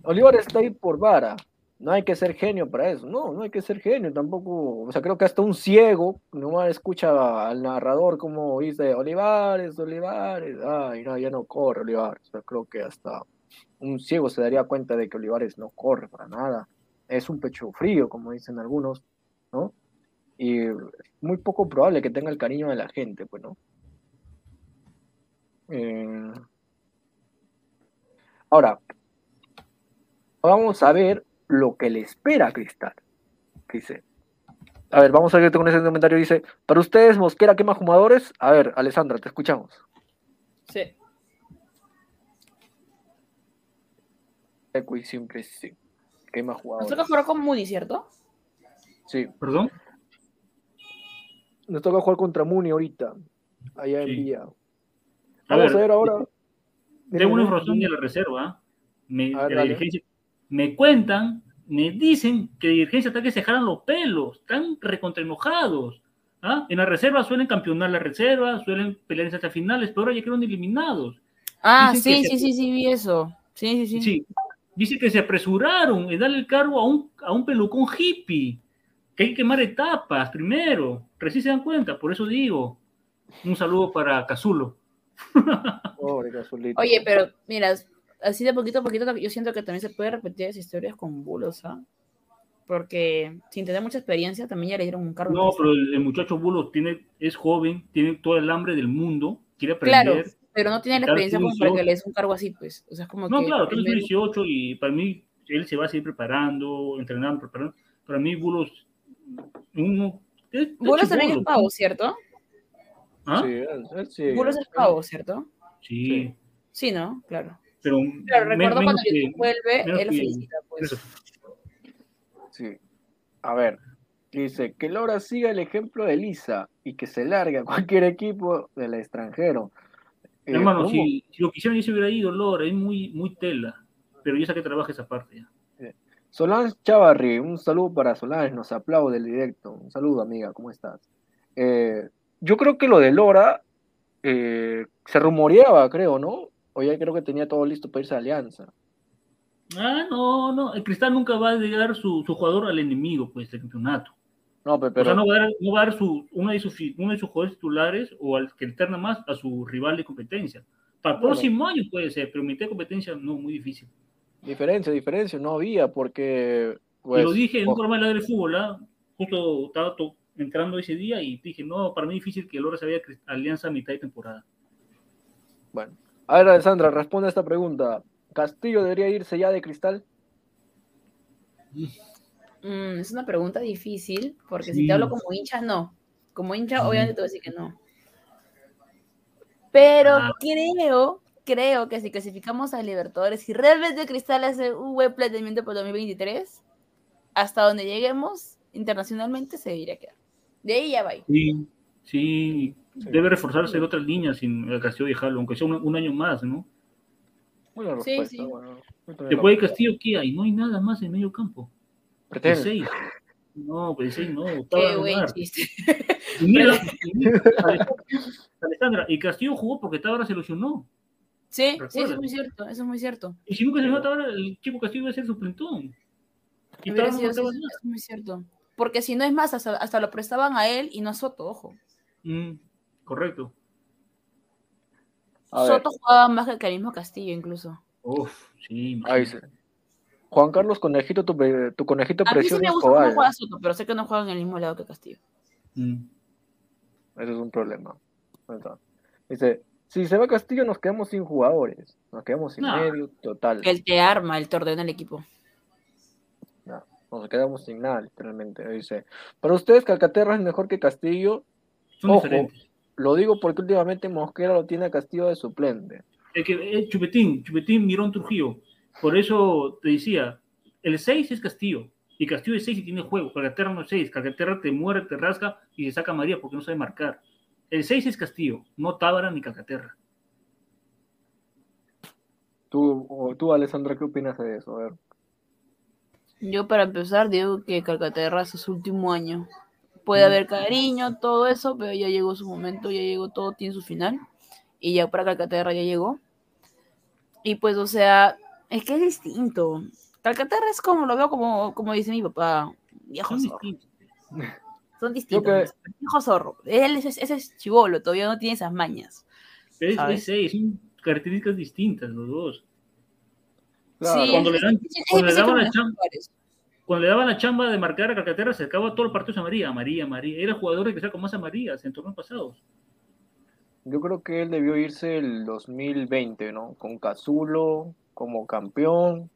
Olivar está ahí por vara. No hay que ser genio para eso. No, no hay que ser genio tampoco. O sea, creo que hasta un ciego nomás escucha al narrador como dice Olivares, Olivares. Ay, no, ya no corre Olivares. O sea, creo que hasta un ciego se daría cuenta de que Olivares no corre para nada. Es un pecho frío, como dicen algunos, ¿no? Y muy poco probable que tenga el cariño de la gente, pues, ¿no? Eh, Ahora, vamos a ver lo que le espera a Cristal. Dice. A ver, vamos a ver con ese comentario. Dice, para ustedes, Mosquera quema jugadores. A ver, Alessandra, te escuchamos. Sí. Equi siempre sí. Quema Nos jugadores. toca jugar con Moody, ¿cierto? Sí, ¿Perdón? nos toca jugar contra Muni ahorita. Allá en Sí. Villa. A Vamos a ver, ver ahora. Tengo una información de la reserva. ¿ah? Me, de la. Me cuentan, me dicen que la dirigencia está que se jalan los pelos, están recontra enojados. ¿ah? En la reserva suelen campeonar la reserva, suelen pelear hasta finales, pero ahora ya quedaron eliminados. Ah, Dicen sí, sí, se- sí, sí, vi eso. Sí, sí, sí. Sí, dice que se apresuraron en darle el cargo a un, a un pelucón hippie, que hay que quemar etapas primero, recién se dan cuenta, por eso digo, un saludo para Cazulo. Pobre Cazulito. Oye, pero mira, así de poquito a poquito yo siento que también se puede repetir esas historias con bulos, ¿ah? Porque sin tener mucha experiencia también ya le dieron un cargo. No, pero el, el muchacho Bulo tiene, es joven, tiene todo el hambre del mundo, quiere aprender. Claro, pero no tiene la experiencia como para que 18. le des un cargo así, pues. O sea, es como No, que claro, tiene primero- 18 y para mí él se va a seguir preparando, entrenando, preparando. Para mí Bulos, uno, es- es Bulos también es pavo, ¿cierto? ¿Ah? Sí, él- él sí. Bulos es pavo, ¿cierto? Sí, Sí, ¿no? Claro. Pero Claro, me- recuerdo menos cuando que- YouTube vuelve, él que- felicita, pues. Sí. A ver, dice que Laura siga el ejemplo de Lisa y que se largue a cualquier equipo del extranjero. Eh, Hermano, si, si lo quisieran, yo se hubiera ido, Lora, es muy, muy tela. Pero yo sé que trabaja esa parte ya. Solange Chavarri, un saludo para Solange, nos aplaude el directo. Un saludo, amiga, ¿cómo estás? Eh, yo creo que lo de Lora eh, se rumoreaba, creo, ¿no? O ya creo que tenía todo listo para irse a Alianza. Ah, no, no. El Cristal nunca va a llegar su, su jugador al enemigo, pues, del campeonato. No, pe- o pero, sea, no va a dar, no va a dar su, uno, de sus, uno de sus jugadores titulares o al que alterna más a su rival de competencia. Para el Bueno. próximo año puede ser, pero mitad de competencia no, muy difícil. diferencia, diferencia, no había, porque. y Pues, lo dije en un programa de la del fútbol, ¿ah? justo estaba to- entrando ese día y dije, no, para mí es difícil que Lora se vaya a Alianza a mitad de temporada. Bueno. A ver, Alessandra, responde a esta pregunta. ¿Castillo debería irse ya de cristal? Mm, es una pregunta difícil, porque si te hablo como hincha, no. Como hincha, obviamente te voy a decir que no. Pero Ah. creo, creo que si clasificamos a Libertadores, si realmente Cristal hace un buen planteamiento para 2023, hasta donde lleguemos internacionalmente se debería quedar. De ahí ya va. Sí, sí, debe reforzarse de otras líneas sin el Castillo dejarlo, aunque sea un, un año más, ¿no? Buena Sí, respuesta, sí. bueno. También Después de lo- Castillo, ¿qué hay? No hay nada más en medio campo. De Pretel. seis. No, pues seis no. Qué buen chiste. Y mira, y mira, Alejandra, Alejandra, y Castillo jugó porque Tábara se lesionó. Sí, sí, eso es muy cierto, eso es muy cierto. Y si nunca se lesionó Tábara, el chico Castillo iba a ser suplentón. Y no sido- sí, eso es muy cierto. Porque si no es más, hasta, hasta lo prestaban a él y no a Soto, ojo. Mm, correcto. A ver, Soto jugaba más que el mismo Castillo incluso. Uf, sí. ahí sí. Juan Carlos Conejito, tu, tu conejito A mí sí precioso me gusta cómo juega Soto, pero sé que no juega en el mismo lado que Castillo. Mm. Ese es un problema. Dice, si se va Castillo nos quedamos sin jugadores. Nos quedamos sin No. medio total. Él te arma, él te ordena el equipo. No, nos quedamos sin nada, literalmente. Dice, para ustedes Calcaterra es mejor que Castillo. Son Ojo. diferentes. Lo digo porque últimamente Mosquera lo tiene a Castillo de suplente. Es que eh, Chupetín, Chupetín Mirón Trujillo. Por eso te decía, el 6 es Castillo. Y Castillo es 6 y tiene juego. Calcaterra no es 6. Calcaterra te muere, te rasca y se saca a María porque no sabe marcar. El 6 es Castillo, no Tábara ni Calcaterra. Tú, o tú, Alessandra, ¿qué opinas de eso? A ver. Yo para empezar digo que Calcaterra es su último año. Puede haber cariño, todo eso, pero ya llegó su momento, ya llegó todo, tiene su final. Y ya para Calcaterra ya llegó. Y pues, o sea, es que es distinto. Calcaterra es como, lo veo como, como dice mi papá, viejo Son zorro. distintos. Son distintos. que- Viejo zorro. Él es, ese es chivolo, todavía no tiene esas mañas. Es, es 6, son características distintas los dos. Claro, sí, cuando es- le dan- es- es cuando le daban la chamba-. Cuando le daban la chamba de marcar a Calcaterra, se acababa todos los partidos a María, María, María. Era jugador de que con más amarillas en torneos pasados. Yo creo que él debió irse el 2020, ¿no? Con Cazulo como campeón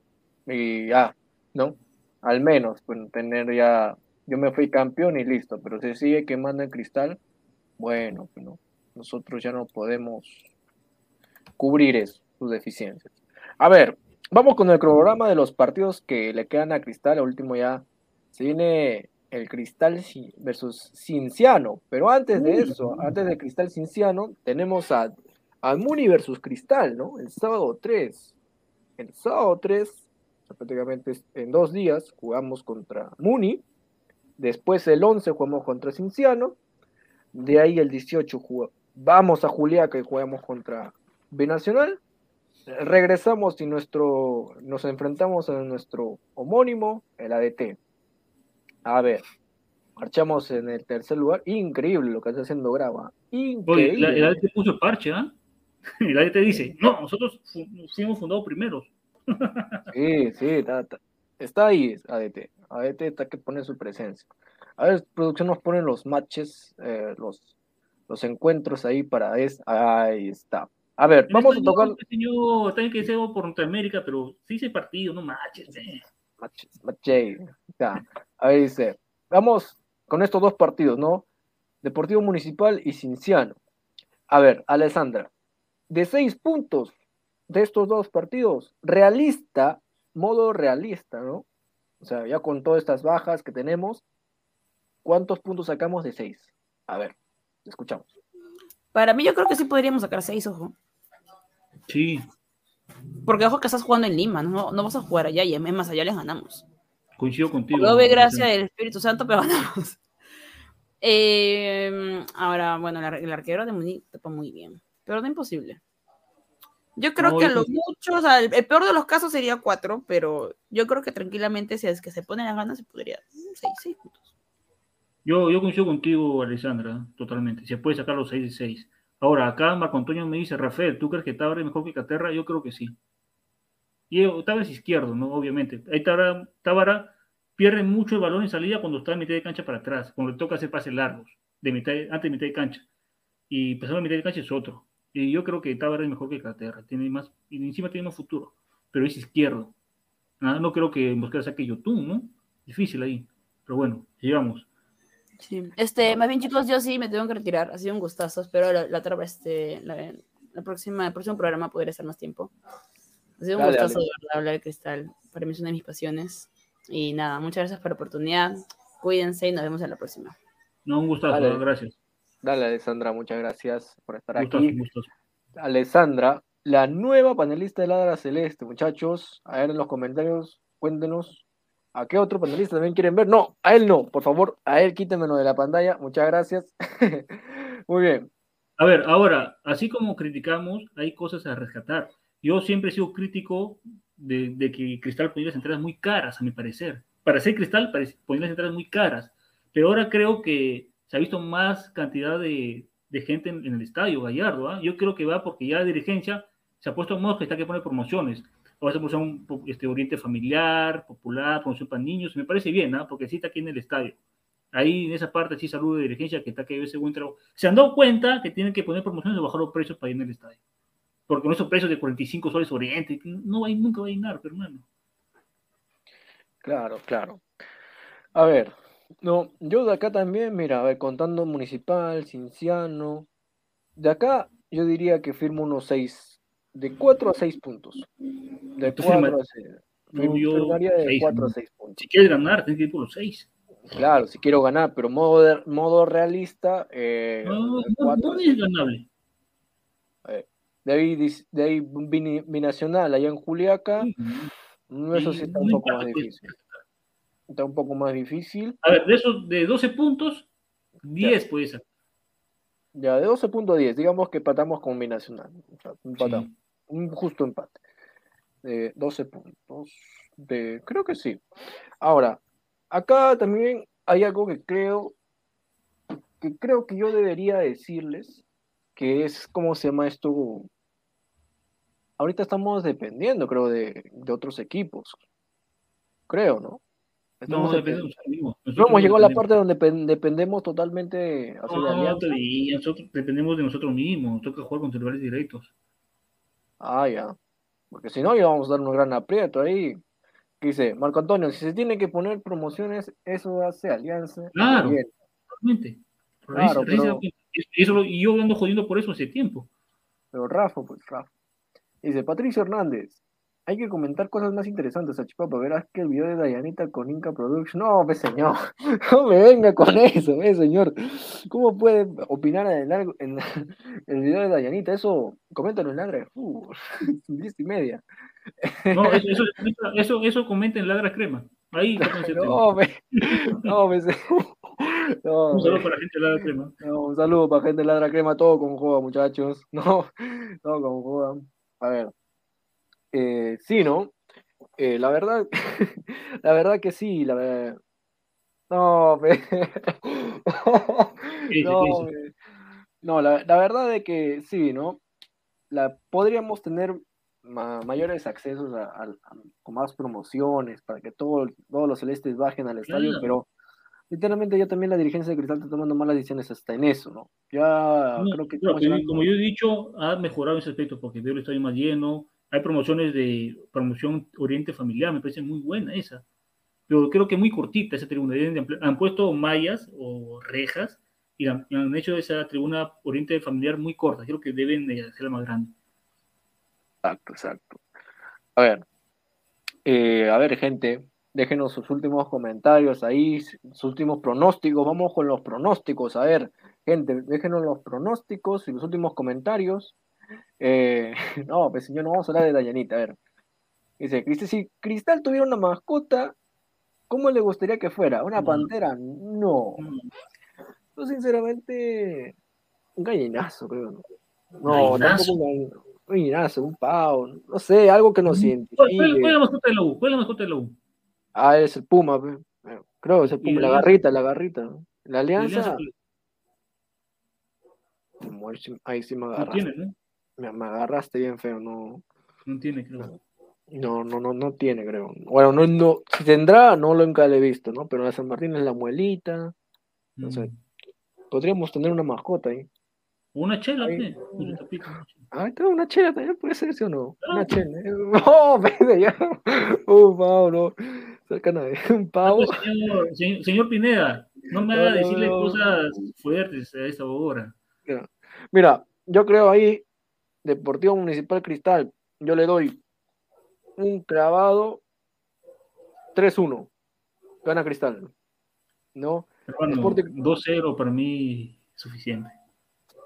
y ya, ¿no? Al menos, pues tener ya, yo me fui campeón y listo, pero si sigue quemando el cristal, bueno, no, nosotros ya no podemos cubrir eso, sus deficiencias. A ver, vamos con el cronograma de los partidos que le quedan a Cristal, el último ya se viene el Cristal versus Cinciano, pero antes de eso, antes de Cristal Cinciano, tenemos a, a Muni versus Cristal, ¿no? El sábado 3. El sábado 3, o sea, prácticamente en dos días, jugamos contra Muni. Después el 11 jugamos contra Cinciano. De ahí el 18 jugamos, vamos a Juliaca y jugamos contra Binacional. Regresamos y nuestro, nos enfrentamos a nuestro homónimo, el ADT. A ver, marchamos en el tercer lugar. Increíble lo que está haciendo Grava. Oye, Increíble. la- el ADT puso el parche, ¿ah? El ADT dice, no, nosotros fu- fuimos fundados primeros. Sí, sí, está, está- está ahí ADT. ADT está que pone su presencia. A ver, producción nos pone los matches, eh, los, los encuentros ahí para es. Ahí está. A ver, vamos a tocar Señor, también que sea por Norteamérica, pero sí dice partido, no manches. eh. matches, matches. Ya. A ver, dice, vamos con estos dos partidos, ¿no? Deportivo Municipal y Cinciano. A ver, Alessandra, de seis puntos de estos dos partidos, realista, modo realista, ¿no? O sea, ya con todas estas bajas que tenemos, ¿cuántos puntos sacamos de seis? A ver, escuchamos. Para mí, yo creo que sí podríamos sacar seis, ojo. Sí, Porque ojo que estás jugando en Lima, no, no vas a jugar allá y es más allá les ganamos. coincido contigo. Por obra y gracia del Espíritu Santo, pero ganamos. Eh, ahora, bueno, el, ar- el arquero de Muniz tapa muy bien, pero no imposible. Yo creo No, que a lo mucho, o sea, el, el peor de los casos sería cuatro, pero yo creo que tranquilamente, si es que se ponen las ganas, se podría. Seis, seis puntos. Yo, yo coincido contigo, Alessandra, totalmente. Se puede sacar los 6 de 6. Ahora, acá Marco Antonio me dice, Rafael, ¿tú crees que Tábara es mejor que Caterra? Yo creo que sí. Y Tábara es izquierdo, ¿no? Obviamente. Ahí Tábara, Tábara pierde mucho el balón en salida cuando está en mitad de cancha para atrás, cuando le toca hacer pases largos, de mitad, antes de mitad de cancha. Y pasando a mitad de cancha es otro. Y yo creo que Tábara es mejor que Caterra. Tiene más, y encima tiene más futuro. Pero es izquierdo. Ah, no creo que Mosquera saque Yotun, ¿no? Difícil ahí. Pero bueno, llegamos. Sí. Este, más bien chicos, yo sí me tengo que retirar. Ha sido un gustazo. Espero la, la otra este, la, la próxima, el próximo programa poder estar más tiempo. Ha sido un Dale, gustazo dale. hablar de cristal. Para mí es una de mis pasiones. Y nada, muchas gracias por la oportunidad. Cuídense y nos vemos en la próxima. No, un gustazo, Dale. gracias. Dale, Alessandra, muchas gracias por estar Gustazo, aquí. gustazo. Alessandra, la nueva panelista de Ladra Celeste, muchachos. A ver en los comentarios, cuéntenos a qué otro panelista también quieren ver. No, a él no, por favor, a él quítemelo de la pantalla. Muchas gracias. Muy bien. A ver, ahora, así como criticamos, hay cosas a rescatar. Yo siempre he sido crítico de, de que Cristal ponía las entradas muy caras, a mi parecer. Para ser Cristal, ponía las entradas muy caras. Pero ahora creo que se ha visto más cantidad de, de gente en, en el estadio, Gallardo. ¿ah? Yo creo que va porque ya la dirigencia se ha puesto en modo que está que poner promociones. Puso un po- este, oriente familiar, popular, promoción para niños. Me parece bien, ¿ah? porque sí está aquí en el estadio. Ahí en esa parte sí saludo de dirigencia que está que ese buen trabajo. Se han dado cuenta que tienen que poner promociones o bajar los precios para ir en el estadio. Porque con esos precios de 45 soles oriente, no ir- nunca va a llenar, pero hermano. Claro, claro. A ver, no, yo de acá también, mira, contando Municipal, Cinciano, de acá yo diría que firmo unos seis, de 4 a 6 puntos. De Tú 4 firma- a 6. No, yo de seis, 4 a ¿no? 6 puntos. Si quieres ganar, tienes que ir por los 6. Claro, si quiero ganar, pero modo, de- modo realista, eh, No, no, no a es ganable. De ahí, de ahí binacional, allá en Juliaca, mm, eso sí está un poco más pues. difícil. Está un poco más difícil. A ver, de esos de 12 puntos, 10 puede ser. Ya, de 12.10, digamos que empatamos con binacional. O sea, empatamos. Sí. Un justo empate. De 12 puntos. De, creo que sí. Ahora, acá también hay algo que creo que creo que yo debería decirles, que es, ¿cómo se llama esto? Ahorita estamos dependiendo, creo, de, de otros equipos. Creo, ¿no? Estamos No, depen- depende de nosotros mismos. no hemos llegado a la dependemos. parte donde pen- dependemos totalmente hacia No, nosotros dependemos de nosotros mismos. Nos toca jugar contra rivales directos. Ah, ya. Porque si no, ya vamos a dar un gran aprieto ahí. Que Dice Marco Antonio, si se tiene que poner promociones, eso hace alianza. Claro. Bien. Realmente. Claro, pero- eso y yo ando jodiendo por eso hace tiempo. Pero Rafa, pues Rafa. Dice Patricio Hernández, hay que comentar cosas más interesantes, Achipapa. Verás que el video de Dayanita con Inca Production. No, pues señor, no me venga con eso, eh, señor. ¿Cómo puede opinar en, el video de Dayanita? Eso, coméntalo en Ladra Fútbol, diez y media. No, eso, eso, eso, eso comenta en Ladra Crema. Ahí. No, me, no, me, no, Un saludo me- para la gente de Ladra Crema. No, un saludo para gente de Ladra Crema, todo con joda, muchachos. No, todo con joda. A ver. Eh, sí, ¿no? Eh, la verdad, la verdad que sí, la verdad. No, no, no, la, la verdad de que sí, ¿no? La, podríamos tener ma- mayores accesos a, a- a- con más promociones para que todo- todos los celestes bajen al estadio, Claro. pero literalmente ya también la dirigencia de Cristal está tomando malas decisiones hasta en eso, ¿no? Ya No, creo que claro, como yo he dicho, ha mejorado ese aspecto porque veo el estadio más lleno. Hay promociones de promoción Oriente Familiar, me parece muy buena esa. Pero creo que muy cortita esa tribuna. Han puesto mallas o rejas y han, y han hecho esa tribuna Oriente Familiar muy corta. Creo que deben de hacerla más grande. Exacto, exacto. A ver, eh, a ver, gente, déjenos sus últimos comentarios ahí, sus últimos pronósticos. Vamos con los pronósticos. A ver, gente, déjenos los pronósticos y los últimos comentarios. Eh, no, pues señor, no vamos a hablar de Dayanita. A ver, dice: Cristal, si Cristal tuviera una mascota, ¿cómo le gustaría que fuera? ¿Una pantera? No. Yo, sinceramente, un gallinazo, creo. No, no Gallinazo. un gall- un gallinazo, un pavo, no sé, algo que nos ¿Cuál, identifique. cuál- cuál es la mascota de la U? ¿Cuál es la mascota de la U? Ah, es el Puma, pe. Eh, creo es el ¿Y Puma, la la garrita, la garrita. La ¿La alianza, ahí sí- me? No agarraste, tiene, ¿no? Me, me agarraste bien feo, no, No tiene, creo. no, no, no, no tiene, creo. Bueno, no, no, si tendrá, no lo nunca le he visto, ¿no? Pero la San Martín es la muelita, no sé. Mm. podríamos tener una mascota ahí. Una chela, Ahí. pe. Una tapita, una chela. Tengo una chela también, puede ser, ¿sí o no? Una chela. ¿eh? No, pide ya. Un pavo, no. Sacan a un pavo. Ah, pues, señor, señor, señor Pineda, No me haga decirle cosas fuertes a esta hora. Mira, yo creo ahí, Deportivo Municipal Cristal, yo le doy un clavado 3-1. Gana Cristal. ¿No? Bueno, 2-0 para mí suficiente.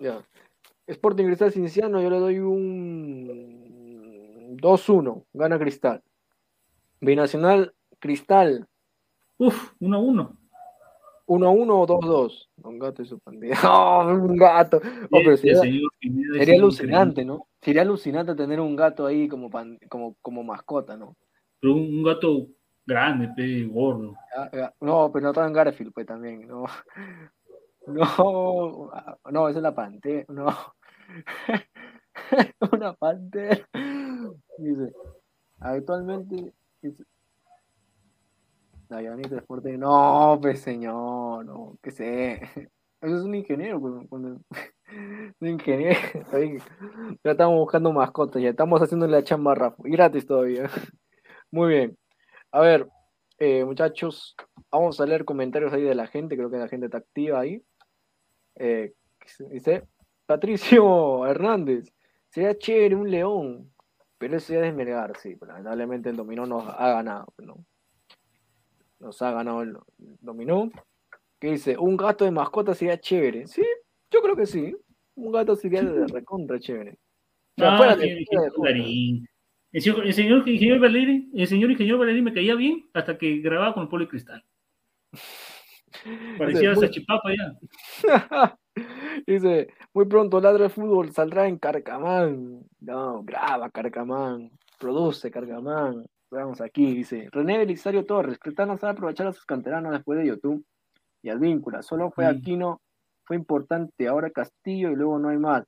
Ya. Sporting Cristal Cinciano, yo le doy un 2-1. Gana Cristal. Binacional Cristal. Uf, 1-1. 1-1 o 2-2. Un gato y su pandilla. ¡Oh, un gato! Oh, pero sería, sería alucinante, ¿no? Sería alucinante tener un gato ahí como, como, como mascota, ¿no? Pero un, gato grande, pe, gordo. No, pero no tan Garfield, pues también, no. No, no, esa es la pantera, no. Una pantera. Dice, actualmente Deporte, no, pues señor, no, que sé. Eso es un ingeniero, pues, un ingeniero. Ya estamos buscando mascotas, ya estamos haciendo la chamba Rafa. Y gratis todavía. Muy bien. A ver, eh, muchachos, vamos a leer comentarios ahí de la gente, creo que la gente está activa ahí. Eh, dice, Patricio Hernández, sería chévere un león, pero eso ya es desmergar, sí, lamentablemente el dominó nos ha ganado, ¿no? Nos ha ganado el dominó. Que dice, un gato de mascota sería chévere. Sí, yo creo que sí. Un gato sería de recontra chévere. el, señor, el señor ingeniero Valeri, el señor ingeniero Valeri me caía bien hasta que grababa con el policristal. Parecía Sachipapa ya. Dice, muy pronto Ladra de Fútbol saldrá en Carcamán. No, graba Carcamán, produce Carcamán. Veamos aquí, dice René Belisario Torres, no sabe aprovechar a sus canteranos después de YouTube y al vínculo. Solo fue Aquino, fue importante, ahora Castillo y luego no hay más.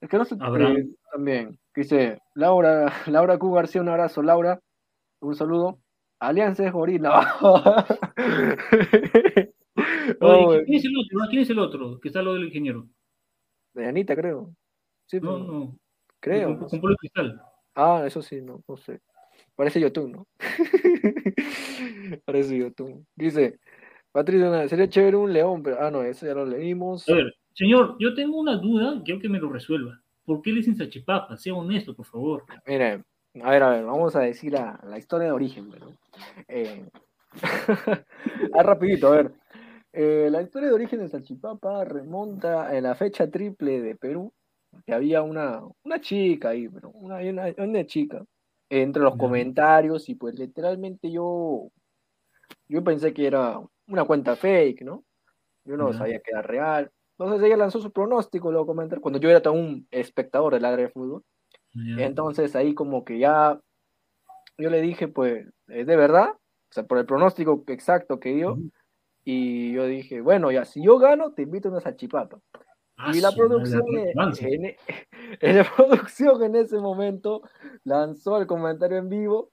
Es que no se eh, también. Dice Laura, Laura Q García, un abrazo, Laura. Un saludo. Alianza es gorila. ¿quién, es el otro? ¿Quién es el otro? Que está lo del ingeniero. De Anita, creo. Sí, no, no. Creo. Con, con, Cristal. Ah, eso sí, no, no sé. Parece YouTube, ¿no? Parece YouTube. Dice, Patricia, sería chévere un león, pero ah, no, eso ya lo leímos. A ver, señor, yo tengo una duda, quiero que me lo resuelva. ¿Por qué le dicen Sachipapa? Sea honesto, por favor. Mire, a ver, a ver, vamos a decir la, la historia de origen, ¿no? Eh, ah, rapidito, a ver. Eh, la historia de origen de Salchipapa remonta en la fecha triple de Perú, que había una, una chica ahí, pero una, una, una chica entre los comentarios y pues literalmente yo, yo pensé que era una cuenta fake, ¿no? Yo no sabía que era real. Entonces ella lanzó su pronóstico, lo comenté, cuando yo era un espectador del área de fútbol. Entonces ahí como que ya yo le dije, pues, ¿es de verdad? O sea, por el pronóstico exacto que dio. Y yo dije, bueno, ya, si yo gano, te invito a una salchipapa. Y la producción, en, en la producción en ese momento lanzó el comentario en vivo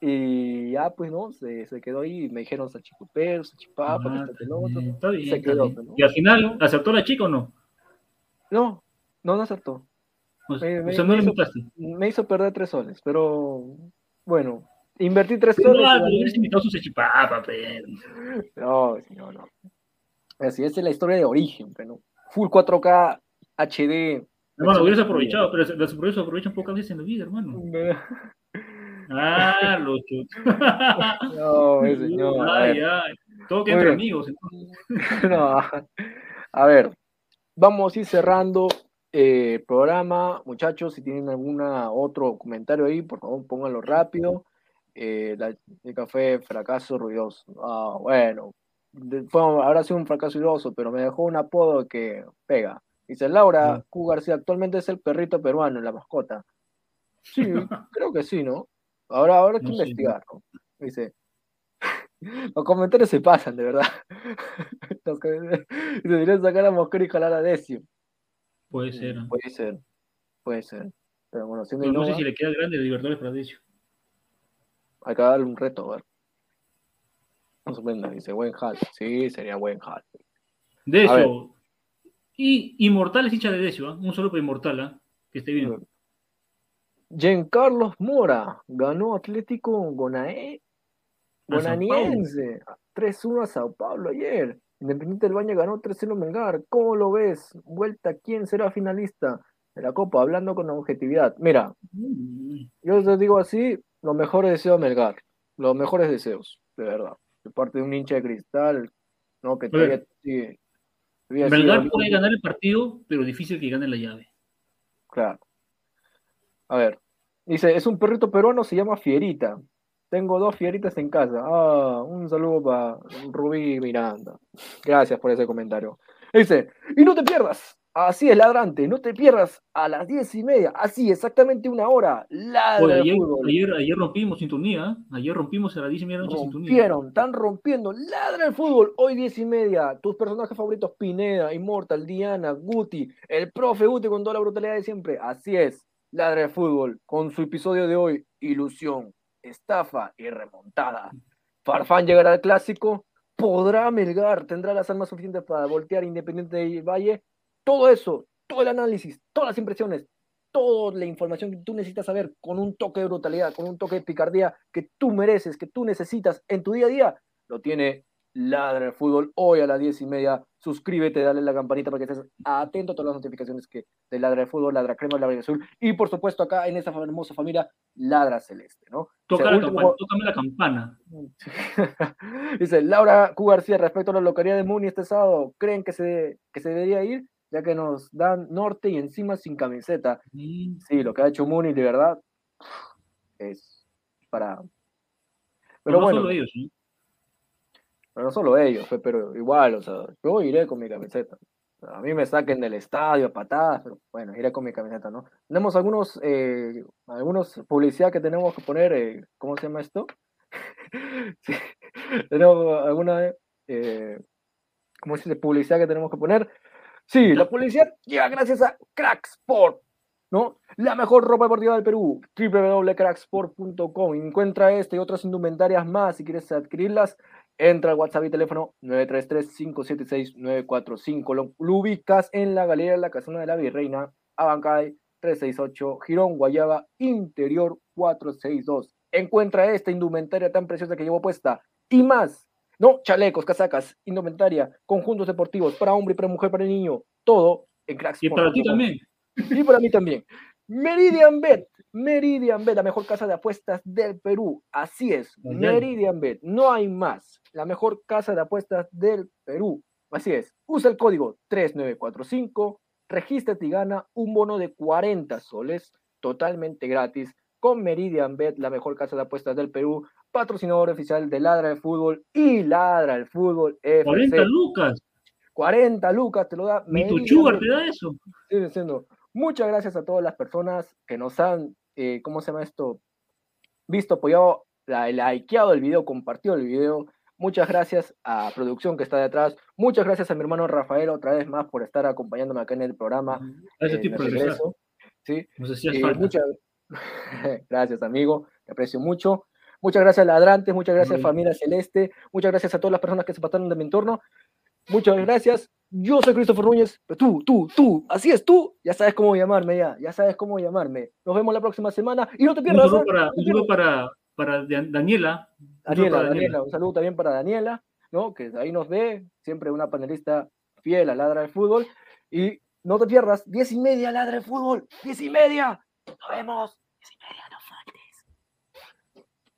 y ya pues no, se, se quedó ahí, me dijeron Sachicupero, Sachipapa, ah, que otro, está bien, se quedó. Pues, ¿Y al final aceptó la chica o no? No, no, no aceptó. Pues, me, o sea, no le hizo, me hizo perder tres soles, pero bueno, invertí tres soles. No, pero invitado su Sachipapa, pero. No, señor, no. Así, esa es la historia de origen, pero Full 4K HD Hermano, hubieras aprovechado, pero los aprovechos aprovechan pocas veces en la vida, hermano. Ah, lo No, señor. Ay, ay. Todo que entre amigos. No. A ver, vamos a ir cerrando eh, el programa. Muchachos, si tienen algún otro comentario ahí, por favor, pónganlo rápido. Eh, la chica fue fracaso ruidoso. Ah, bueno, fue, habrá sido un fracaso ruidoso, pero me dejó un apodo que pega. Dice Laura Q. García, actualmente es el perrito peruano, la mascota. Sí, creo que sí, ¿no? Ahora, ahora hay que investigar, ¿no? Dice, los comentarios se pasan, de verdad. Se deberían sacar a Mosquera y jalar a Decio. Puede ser. Puede ser, puede ser. Pero bueno, Pero no sé si le queda grande de Libertadores para Decio. Hay que darle un reto, a ver. No dice, buen. Sí, sería buen hal. Decio, y Inmortal es hincha de Decio, ¿eh? un solo para Inmortal, ¿eh? que esté bien. Giancarlos Mora ganó Atlético Gonae, Gonaniense. 3-1 a Sao Paulo ayer. Independiente del Baño ganó 3-0 Melgar. ¿Cómo lo ves? Vuelta, ¿quién será finalista de la Copa? Hablando con objetividad. Mira, yo te digo así, los mejores deseos a Melgar. Los mejores deseos, de verdad. De parte de un hincha de cristal, ¿no? Que todavía sigue. todavía Melgar puede ganar el partido, pero difícil que gane la llave. Claro. A ver. Dice, es un perrito peruano, se llama Fierita. Tengo dos fieritas en casa. Ah, un saludo para Rubí Miranda. Gracias por ese comentario. Dice, y no te pierdas. Así es, ladrante, no te pierdas a las diez y media. Así, exactamente una hora. Ladra ayer, fútbol. ayer, ayer rompimos sintonía. ¿eh? Ayer rompimos a las 10 y media de noche sintonía. Rompieron, están rompiendo. Ladra el fútbol. Hoy diez y media. Tus personajes favoritos, Pineda, Immortal, Diana, Guti, el profe Guti con toda la brutalidad de siempre. Así es. Ladra el fútbol. Con su episodio de hoy, ilusión, estafa y remontada. Farfán llegará al clásico. ¿Podrá Melgar? ¿Tendrá las armas suficientes para voltear Independiente del Valle? Todo eso, todo el análisis, todas las impresiones, toda la información que tú necesitas saber con un toque de brutalidad, con un toque de picardía que tú mereces, que tú necesitas en tu día a día, lo tiene Ladra el Fútbol hoy a las diez y media. Suscríbete, dale la campanita para que estés atento a todas las notificaciones que de Ladra el Fútbol, Ladra Crema, Ladra Azul y por supuesto acá en esta hermosa familia Ladra Celeste, ¿no? Toca la último- campana, tócame la campana. Dice Laura Q. García, respecto a la localidad de Muni este sábado, ¿creen que se, que se debería ir? Ya que nos dan norte y encima sin camiseta. Sí, lo que ha hecho Muni, de verdad, es para... Pero no bueno, solo ellos, ¿no? pero no solo ellos, pero igual, o sea, yo iré con mi camiseta. A mí me saquen del estadio a patadas, pero bueno, iré con mi camiseta, ¿no? Tenemos algunos, eh, algunos publicidad que tenemos que poner, eh, ¿cómo se llama esto? Sí, tenemos alguna, eh, ¿cómo se dice? Publicidad que tenemos que poner. Sí, la publicidad llega gracias a Crack Sport, ¿no? La mejor ropa deportiva del Perú, www.cracksport.com. Encuentra esta y otras indumentarias más si quieres adquirirlas. Entra al WhatsApp y teléfono 933-576-945. Lo, lo ubicas en la Galería de la Casona de la Virreina, Abancay 368, Girón, Guayaba, Interior 462. Encuentra esta indumentaria tan preciosa que llevo puesta y más. No, chalecos, casacas, indumentaria, conjuntos deportivos para hombre, para mujer, para niño, todo en Crack Y para ti también. y para mí también. Meridian Bet, Meridian Bet, la mejor casa de apuestas del Perú. Así es, ay. Meridian Bet, no hay más. La mejor casa de apuestas del Perú. Así es, usa el código 3945, regístrate y gana un bono de 40 soles totalmente gratis con Meridian Bet, la mejor casa de apuestas del Perú, patrocinador oficial de Ladra el Fútbol y Ladra el Fútbol FC. 40 lucas. 40 lucas te lo da Ni tu sugar te da eso. Estoy diciendo, muchas gracias a todas las personas que nos han, eh, ¿cómo se llama esto? Visto, apoyado, la, likeado el video, compartido el video. Muchas gracias a producción que está detrás. Muchas gracias a mi hermano Rafael otra vez más por estar acompañándome acá en el programa. Gracias a ti eh, de por. Sí, Nos eh, muchas gracias, amigo. Te aprecio mucho. Muchas gracias, ladrantes. Muchas gracias, bien. familia celeste. Muchas gracias a todas las personas que se pasaron de mi entorno. Muchas gracias. Yo soy Christopher Núñez. Pero tú, tú, tú, así es tú. Ya sabes cómo llamarme, ya. Ya sabes cómo llamarme. Nos vemos la próxima semana. Y no te Un pierdas. saludo ¿ah? para, un saludo para, para Dan- Daniela. Un Daniela, para Daniela, un saludo también para Daniela, ¿no? Que ahí nos ve, siempre una panelista fiel a Ladra del Fútbol. Y no te pierdas, diez y media Ladra del Fútbol, diez y media. Nos vemos. Diez y media,